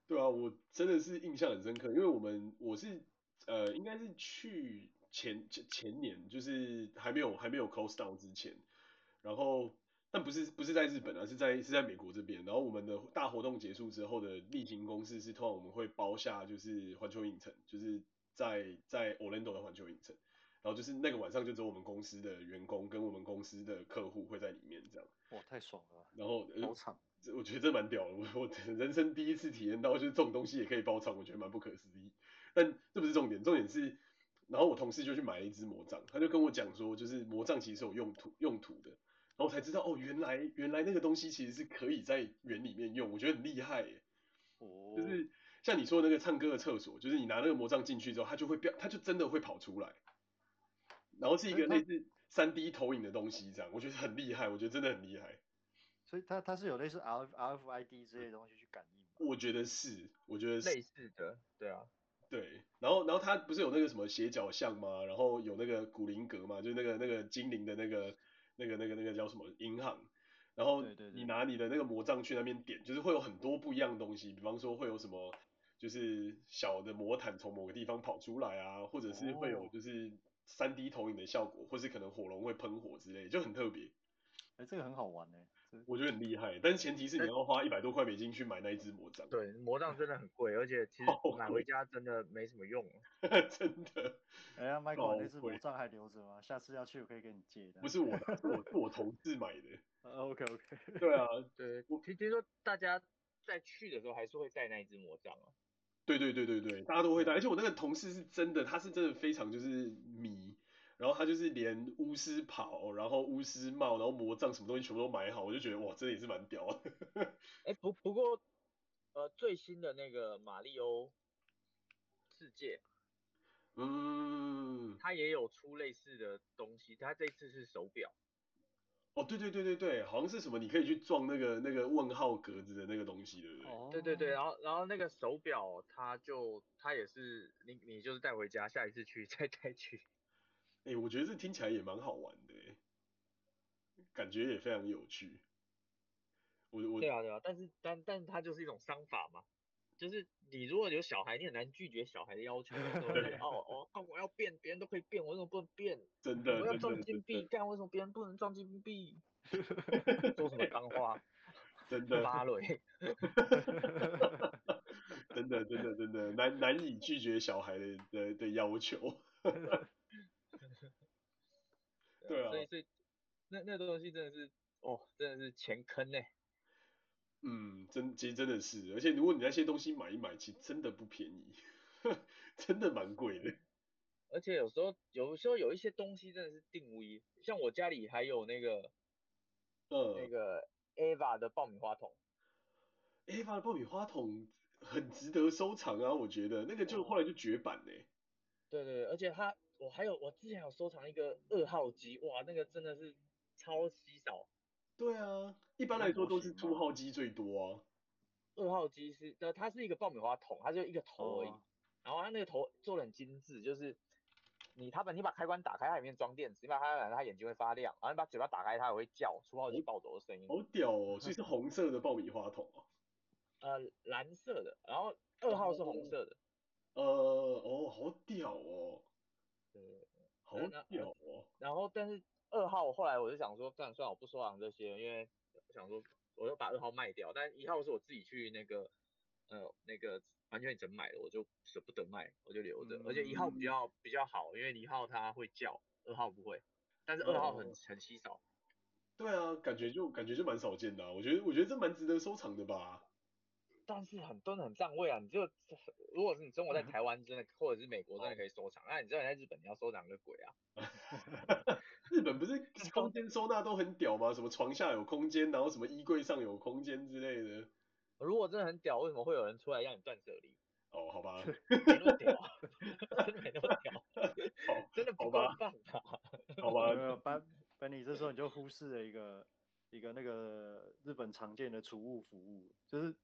有对啊，我真的是印象很深刻，因为我们我是呃，应该是去前前前年，就是还没有还没有 close down 之前，然后但不是不是在日本啊，是在是在美国这边，然后我们的大活动结束之后的例行公事是通常我们会包下就是环球影城，就是在在 Orlando 的环球影城，然后就是那个晚上就只有我们公司的员工跟我们公司的客户会在里面这样。哇，太爽了！然后包场。我觉得这蛮屌的，我我人生第一次体验到，就是这种东西也可以包场，我觉得蛮不可思议。但这不是重点，重点是，然后我同事就去买了一支魔杖，他就跟我讲说，就是魔杖其实是有用途用途的，然后我才知道哦，原来原来那个东西其实是可以在园里面用，我觉得很厉害耶。哦。就是像你说的那个唱歌的厕所，就是你拿那个魔杖进去之后，它就会变，它就真的会跑出来，然后是一个类似三 D 投影的东西，这样我觉得很厉害，我觉得真的很厉害。所以它它是有类似 R R F I D 这些东西去感应吗？我觉得是，我觉得是类似的，对啊，对。然后然后它不是有那个什么斜角巷吗？然后有那个古灵阁嘛，就是那个那个精灵的那个那个那个那个叫什么银行。然后你拿你的那个魔杖去那边点，就是会有很多不一样的东西，比方说会有什么，就是小的魔毯从某个地方跑出来啊，或者是会有就是三 D 投影的效果，或是可能火龙会喷火之类，就很特别。哎，这个很好玩哎。我觉得很厉害，但是前提是你要花一百多块美金去买那一只魔杖。对，魔杖真的很贵，而且其实买回家真的没什么用。真的。哎呀，Michael，那支魔杖还留着吗？下次要去我可以给你借的。不是我我是我同事买的。OK OK。对啊，对，我听听说大家在去的时候还是会带那一只魔杖啊。对对对对对，大家都会带，而且我那个同事是真的，他是真的非常就是迷。然后他就是连巫师袍，然后巫师帽，然后魔杖什么东西全部都买好，我就觉得哇，真的也是蛮屌的。哎，不不过，呃，最新的那个马里欧世界，嗯，他也有出类似的东西，他这次是手表。哦，对对对对对，好像是什么你可以去撞那个那个问号格子的那个东西，对不对？哦，对对对，然后然后那个手表，它就它也是你你就是带回家，下一次去 再带去。哎、欸，我觉得这听起来也蛮好玩的，感觉也非常有趣。我我对啊对啊，但是但但它就是一种商法嘛，就是你如果有小孩，你很难拒绝小孩的要求。对哦哦，我要变，别人都可以变，我为什么不能变？真的，我要撞金币，干为什么别人不能撞金币？说什么钢话？真的。芭蕾。真的真的真的难难以拒绝小孩的的的要求。对啊，所以所以那那东西真的是哦，真的是钱坑呢。嗯，真其实真的是，而且如果你那些东西买一买，其实真的不便宜，真的蛮贵的。而且有时候有时候有一些东西真的是定位，像我家里还有那个，呃，那个 Ava 的爆米花桶。Ava 的爆米花桶很值得收藏啊，我觉得那个就后来就绝版呢。对对，而且它。我还有，我之前有收藏一个二号机，哇，那个真的是超稀少。对啊，一般来说都是 two 号机最多啊。二号机是，呃，它是一个爆米花桶，它就一个头而已。哦、然后它那个头做的很精致，就是你它把你把开关打开，它里面装电池，你把它打开，它眼睛会发亮，然后你把嘴巴打开，它也会叫出号机爆走的声音。好屌哦，所以是红色的爆米花桶哦。呃，蓝色的，然后二号是红色的。呃，哦，好屌哦。对，好屌哦。然后，但是二号后来我就想说，算了算了，我不收藏这些，因为我想说，我就把二号卖掉。但一号是我自己去那个呃那个完全整买的，我就舍不得卖，我就留着。嗯、而且一号比较比较好，因为一号它会叫，二号不会，但是二号很、哦、很稀少。对啊，感觉就感觉就蛮少见的、啊，我觉得我觉得这蛮值得收藏的吧。但是很多人很占位啊，你就如果是你生活在台湾，真的、嗯、或者是美国，真的可以收藏。那、哦啊、你知道你在日本你要收藏个鬼啊？日本不是 空间收纳都很屌吗？什么床下有空间，然后什么衣柜上有空间之类的。如果真的很屌，为什么会有人出来让你断舍离？哦，好吧。没那么屌，真的没那么屌。好，真的不够棒啊。好吧。没有班班尼，这时候你就忽视了一个一个那个日本常见的储物服务，就是。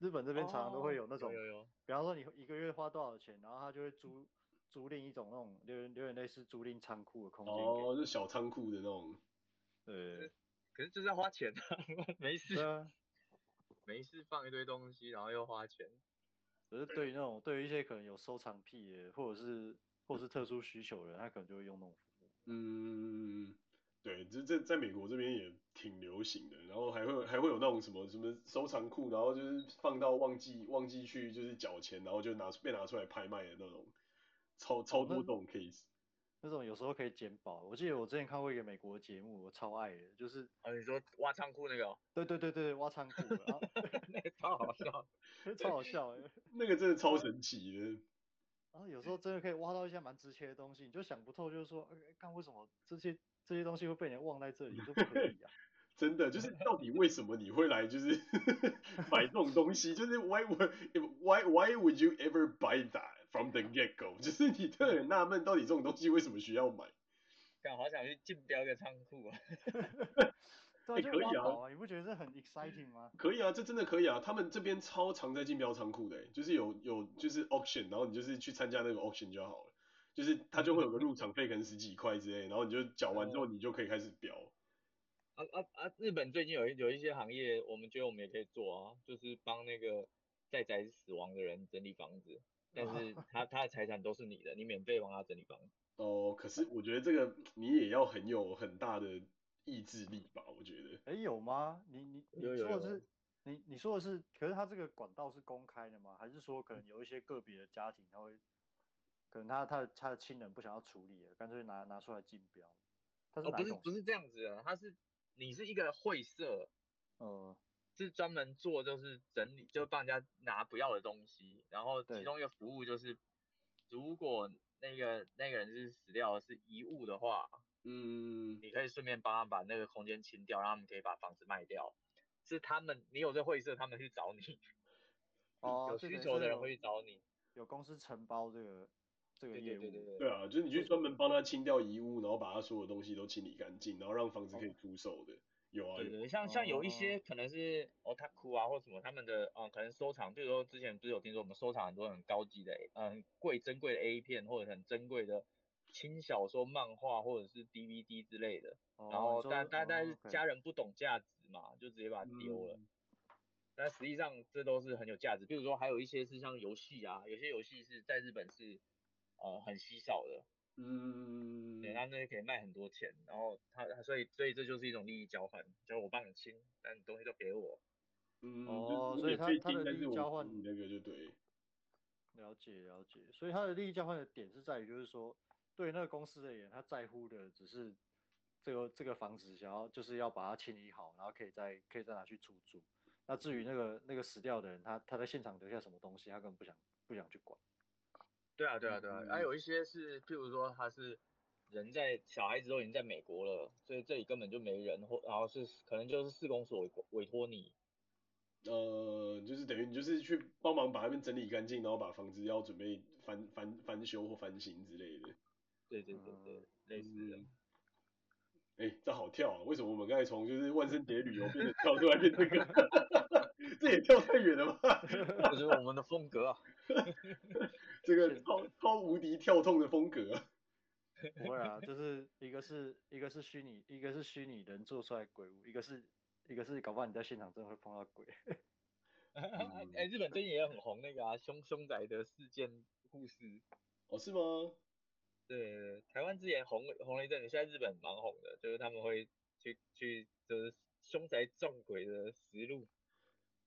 日本这边常常都会有那种，哦、有有有比方说你一个月花多少钱，然后他就会租租赁一种那种有点有点类似租赁仓库的空间。哦，就小仓库的那种。对。可是就是要花钱啊，没事。啊。没事放一堆东西，然后又花钱。可是对于那种对于一些可能有收藏癖的，或者是或者是特殊需求的人，他可能就会用那种服务。嗯。对，这这在美国这边也挺流行的，然后还会还会有那种什么什么收藏库，然后就是放到忘记忘记去就是缴钱，然后就拿出被拿出来拍卖的那种，超超多这种 case，那，那种有时候可以捡宝。我记得我之前看过一个美国节目，我超爱的，就是啊你说挖仓库那个？对对对对，挖仓库，然后 那个超好笑，超好笑哎，那个真的超神奇的。然后有时候真的可以挖到一些蛮值钱的东西，你就想不透，就是说，哎，看为什么这些。这些东西会被人忘在这里，都不可以啊！真的，就是到底为什么你会来，就是 买这种东西？就是 why would why why would you ever buy that from the get go？就是你特别纳闷，到底这种东西为什么需要买？刚好想去竞标一个仓库啊！对，可以啊！你不觉得这很 exciting 吗？可以啊，这真的可以啊！他们这边超常在竞标仓库的，就是有有就是 auction，然后你就是去参加那个 auction 就好了。就是他就会有个入场费，可能十几块之类，然后你就缴完之后，你就可以开始标。啊啊啊！日本最近有一有一些行业，我们觉得我们也可以做啊，就是帮那个在宅死亡的人整理房子，但是 他他的财产都是你的，你免费帮他整理房子。哦，可是我觉得这个你也要很有很大的意志力吧？我觉得。哎，有吗？你你你说的是有有有你你说的是，可是他这个管道是公开的吗？还是说可能有一些个别的家庭他会？可能他他的他的亲人不想要处理了，干脆拿拿出来竞标。他是哦，不是不是这样子的，他是你是一个会社，呃，是专门做就是整理，就帮人家拿不要的东西，然后其中一个服务就是，如果那个那个人是死掉的是遗物的话，嗯，你可以顺便帮他把那个空间清掉，让他们可以把房子卖掉。是他们，你有这会社，他们去找你，哦，有需求的人会去找你，有公司承包这个。这个业务对对对对，对啊，就是你去专门帮他清掉遗物，然后把他所有东西都清理干净，然后让房子可以出售的，有啊。对对，像像有一些可能是 otaku 啊或什么他们的啊、嗯，可能收藏，比如说之前不是有听说我们收藏很多很高级的，嗯，贵珍贵的 A 片或者很珍贵的轻小说、漫画或者是 DVD 之类的，然后但但但是家人不懂价值嘛，就直接把它丢了。但实际上这都是很有价值，比如说还有一些是像游戏啊，有些游戏是在日本是。呃，很稀少的，嗯，对，他那可以卖很多钱，然后他，所以，所以这就是一种利益交换，就是我帮你清，但你东西都给我，嗯，哦，所以他他的利益交换，那个就对，了解了解，所以他的利益交换的点是在于，就是说，对那个公司而言，他在乎的只是这个这个房子，想要就是要把它清理好，然后可以再可以再拿去出租，那至于那个那个死掉的人，他他在现场留下什么东西，他根本不想不想去管。对啊，对啊，对啊，还、有一些是，譬如说他是人在小孩子都已经在美国了，所以这里根本就没人，或然后是可能就是市公所委委托你，呃，就是等于你就是去帮忙把那边整理干净，然后把房子要准备翻翻翻修或翻新之类的。对对对对，类似的。哎、嗯，这好跳啊！为什么我们刚才从就是万圣节旅游变成跳出来变这个？这也跳太远了吧？这是我们的风格啊。这个超超无敌跳痛的风格啊！不会啊，就是一个是一个是虚拟，一个是虚拟人做出来鬼屋，一个是一个是搞不好你在现场真的会碰到鬼。哎、欸，日本最近也很红那个啊，凶凶宅的事件护士。哦，是吗？对，台湾之前红红了一阵子，现在日本蛮红的，就是他们会去去就是凶宅撞鬼的实录。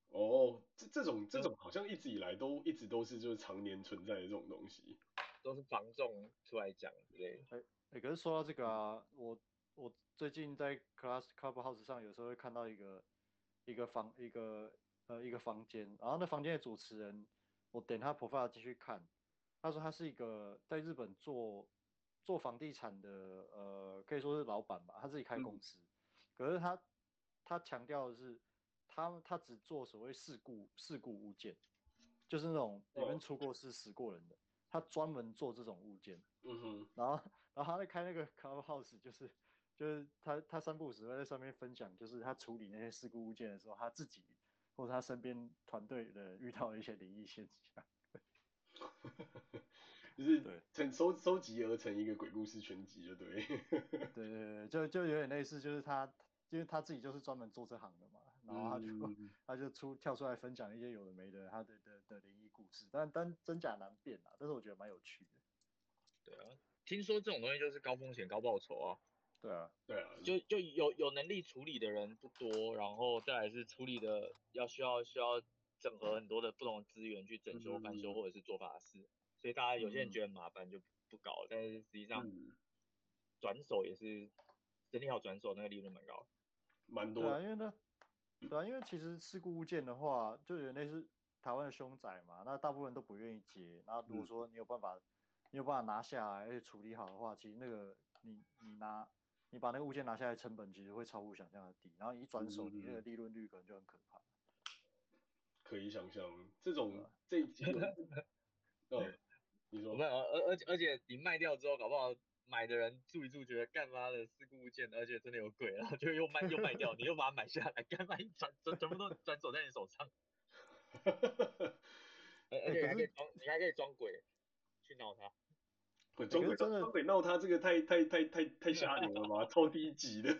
哦，这这种这种好像一直以来都一直都是就是常年存在的这种东西，都是房仲出来讲之类的。哎哎，可是说到这个啊，我我最近在 Class Clubhouse 上有时候会看到一个一个房一个呃一个房间，然后那房间的主持人，我点他 profile 继续看，他说他是一个在日本做做房地产的呃可以说是老板吧，他自己开公司，嗯、可是他他强调的是。他他只做所谓事故事故物件，就是那种里面出过事死过人的，他专门做这种物件。嗯哼。然后然后他在开那个 Clubhouse，就是就是他他三不五时会在上面分享，就是他处理那些事故物件的时候，他自己或者他身边团队的遇到的一些灵异现象。就是对，成收收集而成一个鬼故事全集，就对。对对对，就就有点类似，就是他因为他自己就是专门做这行的嘛。然后他就、嗯、他就出跳出来分享一些有的没的他的的的灵异故事，但但真假难辨啊，但是我觉得蛮有趣的。对啊，听说这种东西就是高风险高报酬啊。对啊，对啊，就就有有能力处理的人不多，然后再来是处理的要需要需要整合很多的不同的资源去整修翻修或者是做法事，所以大家有些人觉得麻烦就不搞，但是实际上转手也是整理好转手那个利润蛮高，蛮多的。对啊，因为呢。对啊，因为其实事故物件的话，就有类似台湾的凶宅嘛，那大部分都不愿意接。那如果说你有办法，你有办法拿下来而且处理好的话，其实那个你你拿你把那个物件拿下来，成本其实会超乎想象的低。然后一转手，你那个利润率可能就很可怕。可以想象，这种这一集，嗯，你说，没有，而而且而且你卖掉之后，搞不好。买的人住一住，觉得干嘛的事故物件，而且真的有鬼，然后就又卖又卖掉，你又把它买下来，干嘛一转转全部都转走在你手上，而且还可以装，你还可以装鬼去闹他，装鬼装鬼闹他，这个太太太太太吓人了吧，超低级的，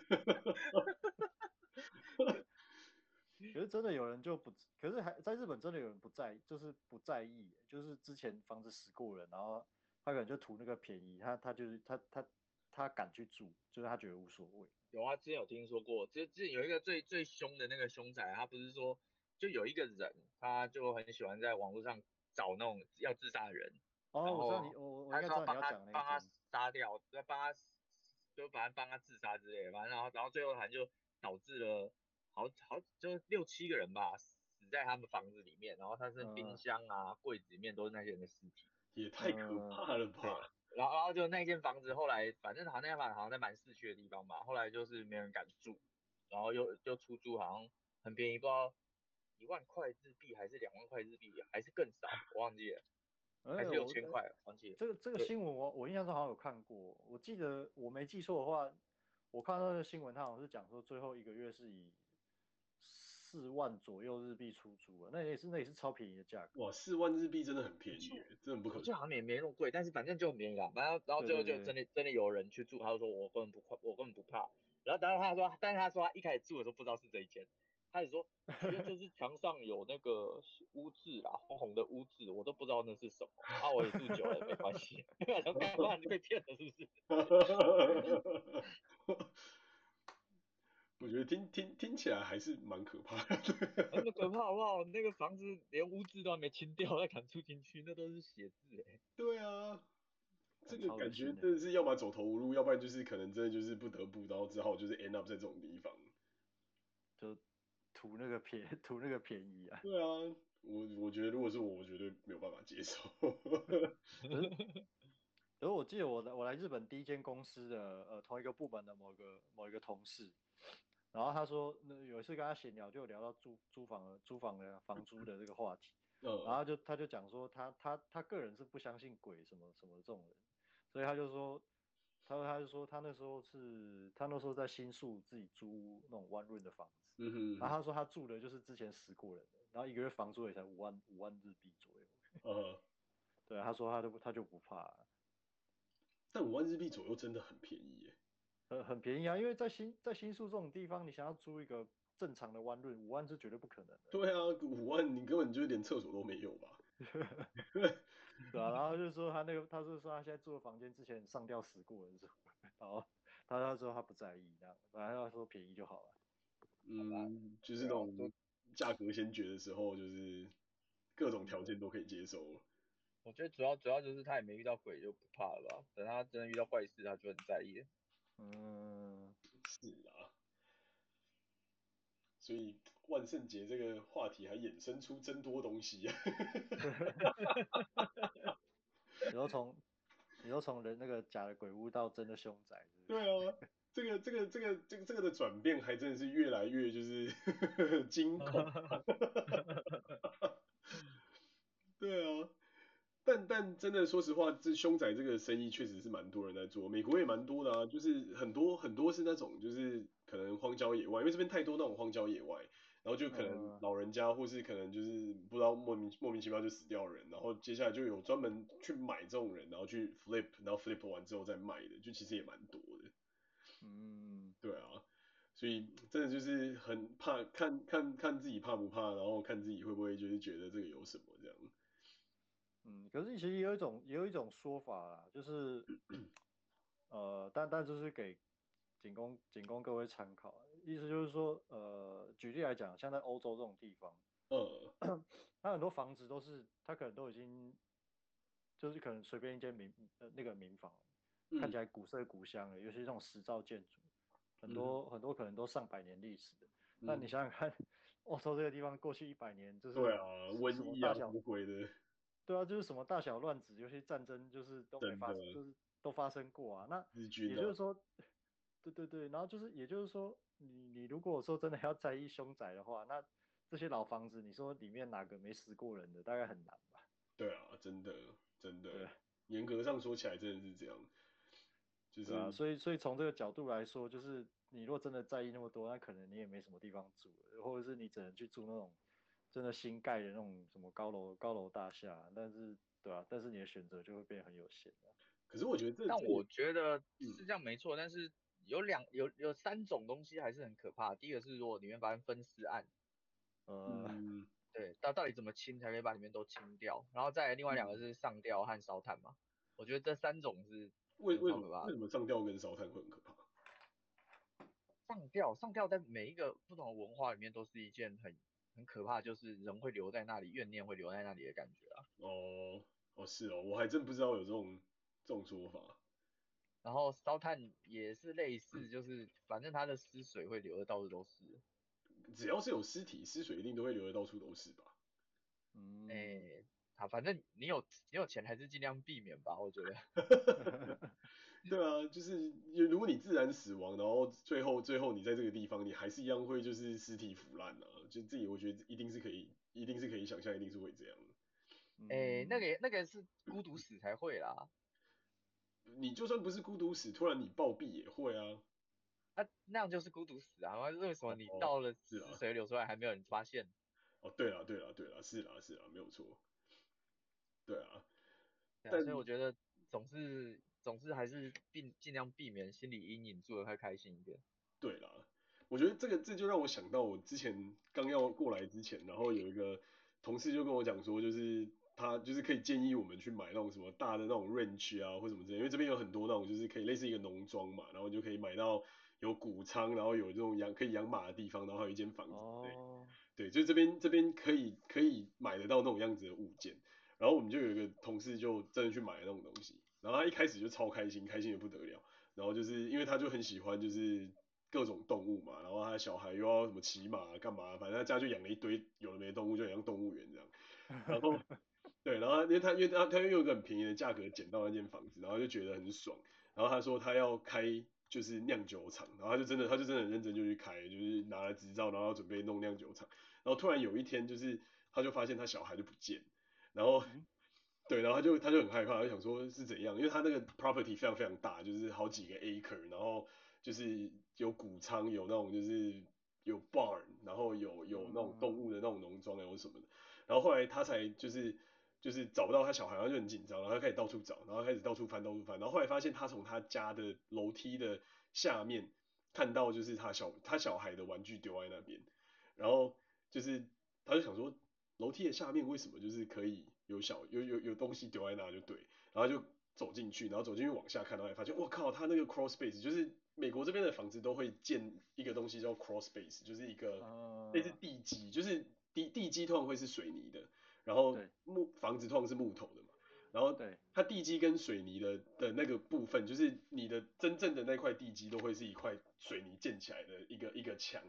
可是真的有人就不，可是还在日本真的有人不在，就是不在意，就是之前房子死过人，然后。他可能就图那个便宜，他他就是他他他敢去住，就是他觉得无所谓。有啊，之前有听说过，之之前有一个最最凶的那个凶宅，他不是说就有一个人，他就很喜欢在网络上找那种要自杀的人，哦，我知道你，我我应该知道你要讲那个，帮他杀掉，再帮他就反正帮他自杀之类的，反正然后然后最后还就导致了好好就六七个人吧死在他们房子里面，然后他是冰箱啊柜、嗯、子里面都是那些人的尸体。也太可怕了吧！嗯、然后，然后就那间房子，后来反正好像那间房子好像在蛮市区的地方吧，后来就是没人敢住，然后又又出租，好像很便宜，不知道一万块日币还是两万块日币，还是更少，我忘记了，还是六千块，忘记了。这个这个新闻我我印象中好像有看过，我记得我没记错的话，我看到那个新闻，他好像是讲说最后一个月是以。四万左右日币出租啊，那也是那也是超便宜的价格。哇，四万日币真的很便宜，真的不可能。就好像也没那么贵，但是反正就很便宜啦。然后然后最后就真的真的有人去住，他就说我根本不怕，我根本不怕。然后当然他说，但是他说他一开始住的时候不知道是这一间，他就说就是墙上有那个污渍啊，红红的污渍，我都不知道那是什么。啊，我也住久了没关系，然后干嘛你被骗了是不是？我觉得听听听起来还是蛮可怕的，很可怕 好不好？那个房子连污渍都还没清掉，再敢住进去，那都是血渍哎。对啊，这个感觉真的是要么走投无路，要不然就是可能真的就是不得不，然后只好就是 end up 在这种地方，就图那个便图那个便宜啊。对啊，我我觉得如果是我，我绝对没有办法接受。可是我记得我来我来日本第一间公司的呃同一个部门的某一个某一个同事。然后他说，那有一次跟他闲聊，就聊到租租房的租房的房租的这个话题。然后就他就讲说他，他他他个人是不相信鬼什么什么这种人，所以他就说，他说他就说他那时候是他那时候在新宿自己租那种 one room 的房子。嗯哼。然后他说他住的就是之前死过人的，然后一个月房租也才五万五万日币左右。嗯。对，他说他都他就不怕。但五万日币左右真的很便宜耶。很很便宜啊，因为在新在新宿这种地方，你想要租一个正常的 one room，五万是绝对不可能的。对啊，五万你根本就连厕所都没有吧？对啊，然后就是说他那个，他是说他现在住的房间之前上吊死过人，然后他他说他不在意，这样反正他说便宜就好了。嗯，就是那种价格先决的时候，就是各种条件都可以接受了。我觉得主要主要就是他也没遇到鬼就不怕了吧，等他真的遇到怪事，他就很在意。嗯，是啊。所以万圣节这个话题还衍生出真多东西啊。然后从，然后从人那个假的鬼屋到真的凶宅是是？对啊，这个这个这个这个这个的转变还真的是越来越就是 惊恐。对啊，但但真的说实话，这凶宅这个生意确实是蛮多人在做，美国也蛮多的啊，就是很多很多是那种就是可能荒郊野外，因为这边太多那种荒郊野外。然后就可能老人家，或是可能就是不知道莫名莫名其妙就死掉人，然后接下来就有专门去买这种人，然后去 flip，然后 flip 完之后再卖的，就其实也蛮多的。嗯，对啊，所以真的就是很怕，看看看自己怕不怕，然后看自己会不会就是觉得这个有什么。嗯，可是其实也有一种也有一种说法啦，就是 呃，但但就是给仅供仅供各位参考。意思就是说，呃，举例来讲，像在欧洲这种地方，呃，它很多房子都是，它可能都已经，就是可能随便一间民呃那个民房，嗯、看起来古色古香的，尤其是这种石造建筑，很多、嗯、很多可能都上百年历史的。那、嗯、你想想看，欧洲这个地方过去一百年，就是对啊，瘟疫啊，什么鬼的，对啊，就是什么大小乱子，尤其战争，就是都没发生，就是都发生过啊。那也就是说，对对对，然后就是也就是说。你你如果说真的要在意凶宅的话，那这些老房子，你说里面哪个没死过人的，大概很难吧？对啊，真的真的，严格上说起来真的是这样。就是啊，所以所以从这个角度来说，就是你如果真的在意那么多，那可能你也没什么地方住，或者是你只能去住那种真的新盖的那种什么高楼高楼大厦。但是对啊，但是你的选择就会变得很有限。可是我觉得这，但我觉得是这样没错，嗯、但是。有两有有三种东西还是很可怕。第一个是如果里面发生分尸案，嗯，对，到到底怎么清才可以把里面都清掉？然后再另外两个是上吊和烧炭嘛。嗯、我觉得这三种是为为什么为什么上吊跟烧炭会很可怕？上吊上吊在每一个不同的文化里面都是一件很很可怕，就是人会留在那里，怨念会留在那里的感觉啊。哦哦是哦，我还真不知道有这种这种说法。然后烧炭也是类似，就是反正它的尸水会流的到处都是。只要是有尸体，尸水一定都会流的到处都是吧？嗯，哎、欸，好，反正你有你有钱还是尽量避免吧，我觉得。对啊，就是如果你自然死亡，然后最后最后你在这个地方，你还是一样会就是尸体腐烂啊，就自己我觉得一定是可以，一定是可以想象，一定是会这样。哎、欸，那个那个是孤独死才会啦。你就算不是孤独死，突然你暴毙也会啊。啊，那样就是孤独死啊！为什么你到了尸水流出来还没有人发现？哦，对了对了对了，是啦是啦，没有错。对啊。对啊，但所以我觉得总是总是还是避尽量避免心理阴影，住得太开心一点。对啦，我觉得这个这就让我想到我之前刚要过来之前，然后有一个同事就跟我讲说，就是。他就是可以建议我们去买那种什么大的那种 range 啊，或什么之类，因为这边有很多那种就是可以类似一个农庄嘛，然后就可以买到有谷仓，然后有这种养可以养马的地方，然后还有一间房子，对，oh. 对，就这边这边可以可以买得到那种样子的物件，然后我们就有一个同事就真的去买了那种东西，然后他一开始就超开心，开心的不得了，然后就是因为他就很喜欢就是各种动物嘛，然后他小孩又要什么骑马干嘛，反正他家就养了一堆有的没的动物，就很像动物园这样，然后。对，然后因为他因为他他又用一个很便宜的价格捡到那间房子，然后就觉得很爽。然后他说他要开就是酿酒厂，然后他就真的他就真的很认真就去开，就是拿了执照，然后准备弄酿酒厂。然后突然有一天就是他就发现他小孩就不见，然后 对，然后他就他就很害怕，就想说是怎样，因为他那个 property 非常非常大，就是好几个 acre，然后就是有谷仓，有那种就是有 barn，然后有有那种动物的那种农庄，有什么的。然后后来他才就是。就是找不到他小孩，然后就很紧张，然后他开始到处找，然后开始到处翻，到处翻，然后后来发现他从他家的楼梯的下面看到，就是他小他小孩的玩具丢在那边，然后就是他就想说，楼梯的下面为什么就是可以有小有有有东西丢在那就对，然后就走进去，然后走进去往下看，然后才发现，我靠，他那个 crawl space 就是美国这边的房子都会建一个东西叫 crawl space，就是一个类似地基，就是地地基通常会是水泥的，然后木房子通常是木头的嘛，然后它地基跟水泥的的那个部分，就是你的真正的那块地基都会是一块水泥建起来的一个一个墙，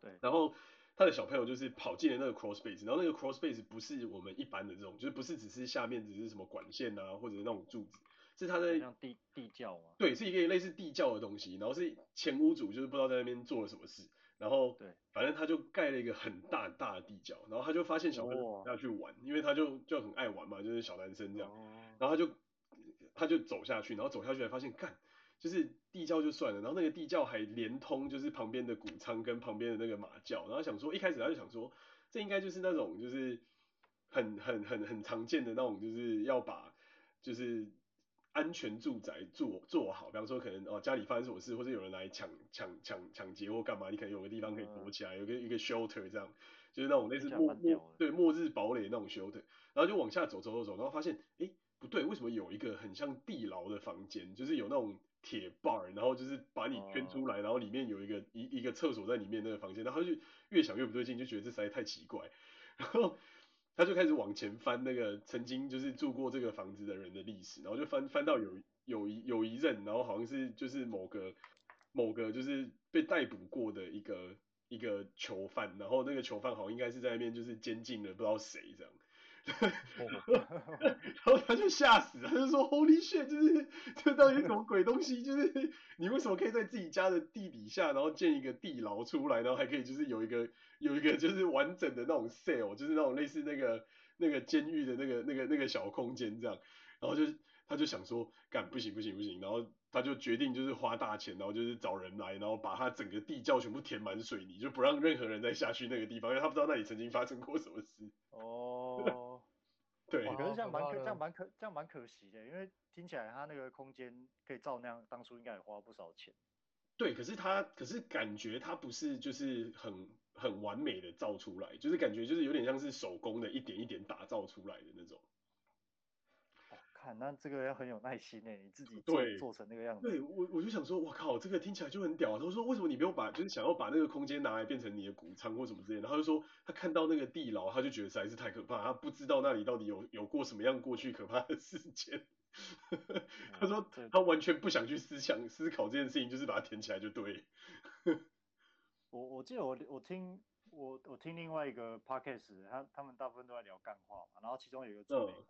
对，然后。他的小朋友就是跑进了那个 cross space，然后那个 cross space 不是我们一般的这种，就是不是只是下面只是什么管线啊，或者是那种柱子，是他在像地地窖吗？对，是一个类似地窖的东西，然后是前屋主就是不知道在那边做了什么事，然后对，反正他就盖了一个很大很大的地窖，然后他就发现小朋友要去玩，因为他就就很爱玩嘛，就是小男生这样，然后他就他就走下去，然后走下去才发现干。就是地窖就算了，然后那个地窖还连通，就是旁边的谷仓跟旁边的那个马厩，然后想说一开始他就想说，这应该就是那种就是很很很很常见的那种，就是要把就是安全住宅做做好，比方说可能哦家里发生什么事，或者有人来抢抢抢抢劫或干嘛，你可能有个地方可以躲起来，有个一个 shelter 这样，就是那种类似末末对末日堡垒那种 shelter，然后就往下走走走走，然后发现诶不对，为什么有一个很像地牢的房间，就是有那种。铁 bar，然后就是把你圈出来，然后里面有一个一一个厕所在里面那个房间，然后他就越想越不对劲，就觉得这实在太奇怪，然后他就开始往前翻那个曾经就是住过这个房子的人的历史，然后就翻翻到有有一有一任，然后好像是就是某个某个就是被逮捕过的一个一个囚犯，然后那个囚犯好像应该是在那边就是监禁了不知道谁这样。然后他就吓死了，他就说 Holy shit，就是这到底是什么鬼东西？就是你为什么可以在自己家的地底下，然后建一个地牢出来，然后还可以就是有一个有一个就是完整的那种 cell，就是那种类似那个那个监狱的那个那个那个小空间这样。然后就他就想说，干不行不行不行，然后他就决定就是花大钱，然后就是找人来，然后把他整个地窖全部填满水泥，就不让任何人再下去那个地方，因为他不知道那里曾经发生过什么事。哦。对，可是这样蛮可，这样蛮可，这样蛮可惜的，因为听起来他那个空间可以照那样，当初应该也花不少钱。对，可是他，可是感觉他不是就是很很完美的造出来，就是感觉就是有点像是手工的，一点一点打造出来的那种。那这个要很有耐心诶，你自己做做成那个样子。对，我我就想说，我靠，这个听起来就很屌。他说，为什么你没有把，就是想要把那个空间拿来变成你的谷仓或什么之类的？然后他就说，他看到那个地牢，他就觉得实在是太可怕，他不知道那里到底有有过什么样过去可怕的事件。他说，他完全不想去思想思考这件事情，就是把它填起来就对。我我记得我我听我我听另外一个 podcast，他他们大部分都在聊干话嘛，然后其中有一个住美国，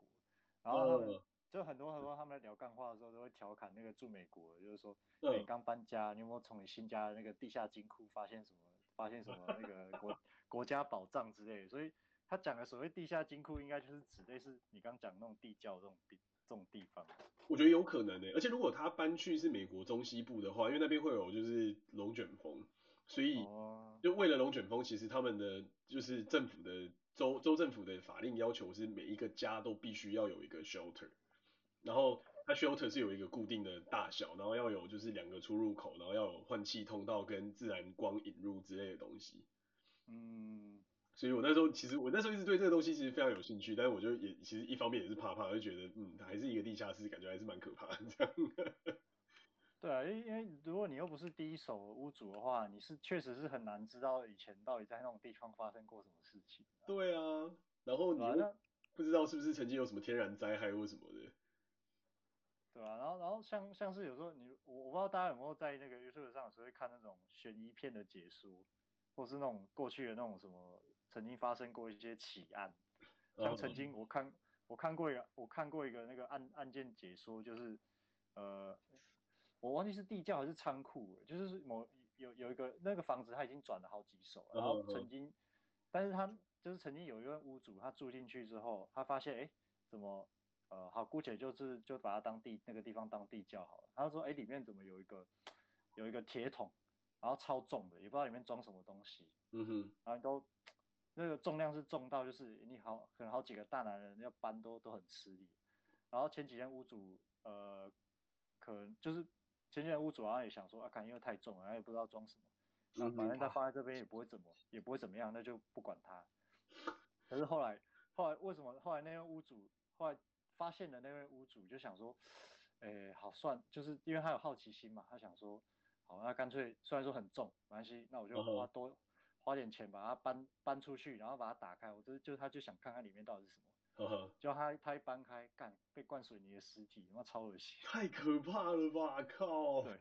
然后他们。就很多很多他们在聊干话的时候，都会调侃那个住美国，就是说，你刚搬家，你有没有从你新家的那个地下金库发现什么？发现什么那个国 国家宝藏之类的？所以他讲的所谓地下金库，应该就是指类似你刚讲那种地窖这种地这种地方。我觉得有可能呢、欸，而且如果他搬去是美国中西部的话，因为那边会有就是龙卷风，所以就为了龙卷风，其实他们的就是政府的州州政府的法令要求是每一个家都必须要有一个 shelter。然后它 shelter 是有一个固定的大小，然后要有就是两个出入口，然后要有换气通道跟自然光引入之类的东西。嗯，所以我那时候其实我那时候一直对这个东西其实非常有兴趣，但是我就也其实一方面也是怕怕，就觉得嗯还是一个地下室，感觉还是蛮可怕的这样。对啊，因因为如果你又不是第一手屋主的话，你是确实是很难知道以前到底在那种地方发生过什么事情。对啊，然后你又不知道是不是曾经有什么天然灾害或什么的。对啊，然后然后像像是有时候你我我不知道大家有没有在那个 YouTube 上有时候会看那种悬疑片的解说，或是那种过去的那种什么曾经发生过一些奇案，像曾经我看我看过一个我看过一个那个案案件解说，就是呃我忘记是地窖还是仓库，就是某有有一个那个房子他已经转了好几手，然后曾经但是他就是曾经有一位屋主他住进去之后，他发现哎怎么。呃，好，姑且就是就把它当地那个地方当地窖好了。他说，哎，里面怎么有一个有一个铁桶，然后超重的，也不知道里面装什么东西。嗯哼，然后都那个重量是重到就是你好可能好几个大男人要搬都都很吃力。然后前几天屋主呃，可能就是前几天屋主好像也想说啊，可能因为太重了，他也不知道装什么，那反正他放在这边也不会怎么也不会怎么样，那就不管他。可是后来后来为什么后来那个屋主后来。发现的那位屋主就想说，诶、欸，好算，就是因为他有好奇心嘛，他想说，好，那干脆虽然说很重，没关系，那我就花多、uh. 花点钱把它搬搬出去，然后把它打开，我就就他就想看看里面到底是什么。Uh. 就他他一搬开，干被灌水泥的尸体，他妈超恶心，太可怕了吧，靠！对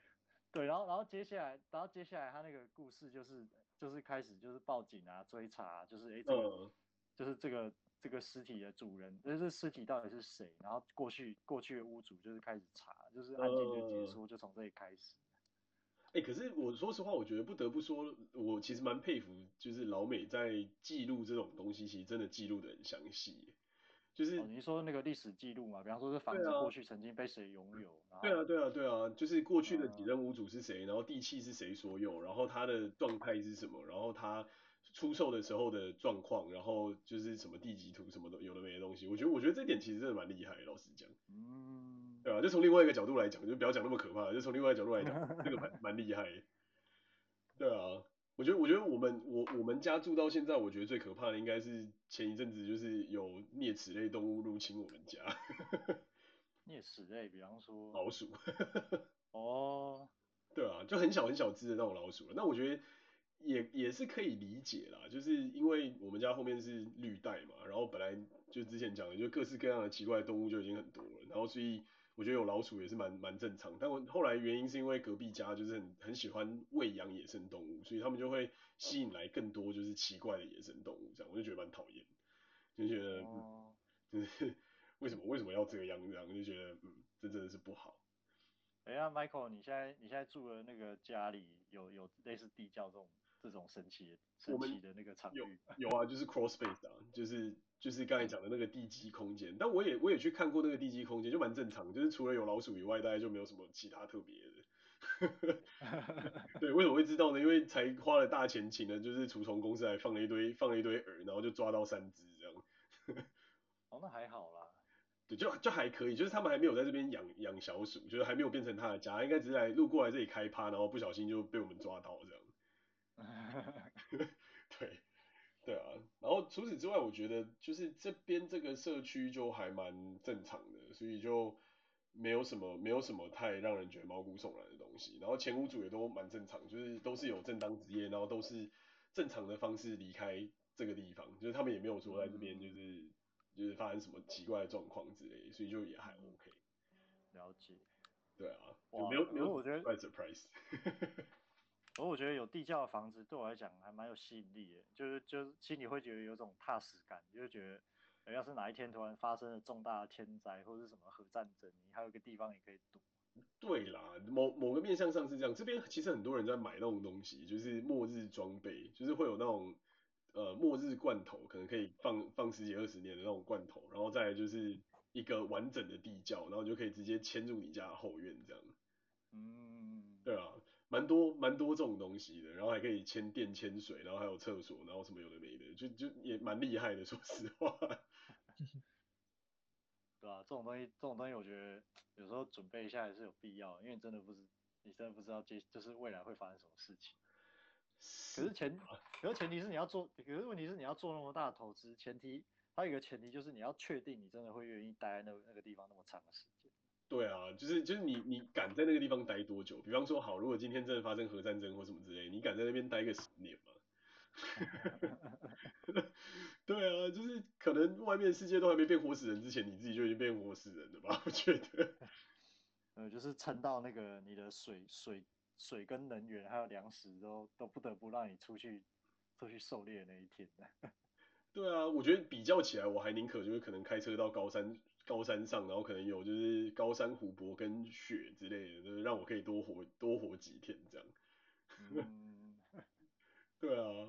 对，然后然后接下来，然后接下来他那个故事就是就是开始就是报警啊，追查啊，就是哎、欸、这个、uh. 就是这个这个尸体的主人，这这尸体到底是谁？然后过去过去的屋主就是开始查，就是案件就结束，uh. 就从这里开始。哎、欸，可是我说实话，我觉得不得不说，我其实蛮佩服，就是老美在记录这种东西，其实真的记录的很详细。就是、哦、你说那个历史记录嘛，比方说这房子过去曾经被谁拥有？对啊，对啊，对啊，就是过去的几任屋主是谁，然后地契是谁所有，然后他的状态是什么，然后他出售的时候的状况，然后就是什么地籍图什么的，有的没的东西。我觉得，我觉得这点其实真的蛮厉害，老实讲。嗯。对啊，就从另外一个角度来讲，就不要讲那么可怕，就从另外一个角度来讲，这个蛮蛮厉害。对啊。我觉得，我觉得我们我我们家住到现在，我觉得最可怕的应该是前一阵子就是有啮齿类动物入侵我们家。啮齿类，比方说老鼠。哦，对啊，就很小很小只的那种老鼠。那我觉得也也是可以理解啦，就是因为我们家后面是绿带嘛，然后本来就之前讲的，就各式各样的奇怪的动物就已经很多了，然后所以。我觉得有老鼠也是蛮蛮正常，但我后来原因是因为隔壁家就是很很喜欢喂养野生动物，所以他们就会吸引来更多就是奇怪的野生动物，这样我就觉得蛮讨厌，就觉得、哦嗯、就是 为什么为什么要这样这样，就觉得嗯这真的是不好。哎呀，Michael，你现在你现在住的那个家里有有类似地窖这种这种神奇的神奇的那个场域？有有啊，就是 crawl space 啊，就是。就是刚才讲的那个地基空间，但我也我也去看过那个地基空间，就蛮正常，就是除了有老鼠以外，大概就没有什么其他特别的。对，为什么会知道呢？因为才花了大钱请的，就是除虫公司还放了一堆放了一堆饵，然后就抓到三只这样。哦，那还好啦。对，就就还可以，就是他们还没有在这边养养小鼠，就是还没有变成他的家，应该只是来路过来这里开趴，然后不小心就被我们抓到这样。对。对啊，然后除此之外，我觉得就是这边这个社区就还蛮正常的，所以就没有什么没有什么太让人觉得毛骨悚然的东西。然后前屋主也都蛮正常，就是都是有正当职业，然后都是正常的方式离开这个地方，就是他们也没有说在这边就是就是发生什么奇怪的状况之类，所以就也还 OK。了解。对啊，哇没有没有，我觉得 surprise。而我觉得有地窖的房子对我来讲还蛮有吸引力的，就是就是心里会觉得有种踏实感，就是觉得，要是哪一天突然发生了重大的天灾或者是什么核战争，你还有一个地方也可以躲。对啦，某某个面向上是这样，这边其实很多人在买那种东西，就是末日装备，就是会有那种呃末日罐头，可能可以放放十几二十年的那种罐头，然后再来就是一个完整的地窖，然后就可以直接迁入你家的后院这样。嗯，对啊。蛮多蛮多这种东西的，然后还可以牵电牵水，然后还有厕所，然后什么有的没的，就就也蛮厉害的，说实话。对啊，这种东西，这种东西，我觉得有时候准备一下还是有必要，因为真的不是，你真的不知道接就是未来会发生什么事情。可是前，可是前提是你要做，可是问题是你要做那么大的投资，前提还有一个前提就是你要确定你真的会愿意待在那那个地方那么长的时间。对啊，就是就是你你敢在那个地方待多久？比方说好，如果今天真的发生核战争或什么之类，你敢在那边待个十年吗？对啊，就是可能外面世界都还没变活死人之前，你自己就已经变活死人了吧？我觉得，呃，就是撑到那个你的水水水跟能源还有粮食都都不得不让你出去出去狩猎那一天。对啊，我觉得比较起来，我还宁可就是可能开车到高山。高山上，然后可能有就是高山湖泊跟雪之类的，就是让我可以多活多活几天这样。嗯、对啊，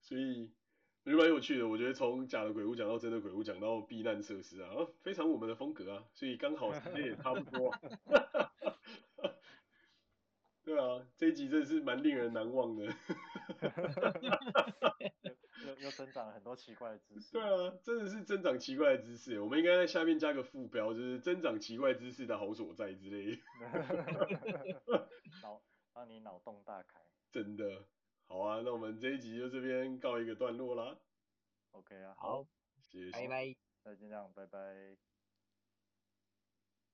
所以我觉得蛮有趣的。我觉得从假的鬼屋讲到真的鬼屋，讲到避难设施啊，非常我们的风格啊，所以刚好时间也差不多。对啊，这一集真的是蛮令人难忘的。又又增长了很多奇怪的知识。对啊，真的是增长奇怪的知识。我们应该在下面加个副标，就是增长奇怪知识的好所在之类的。脑 让你脑洞大开。真的。好啊，那我们这一集就这边告一个段落啦。OK 啊，好，谢谢，拜拜，再见这样，拜拜。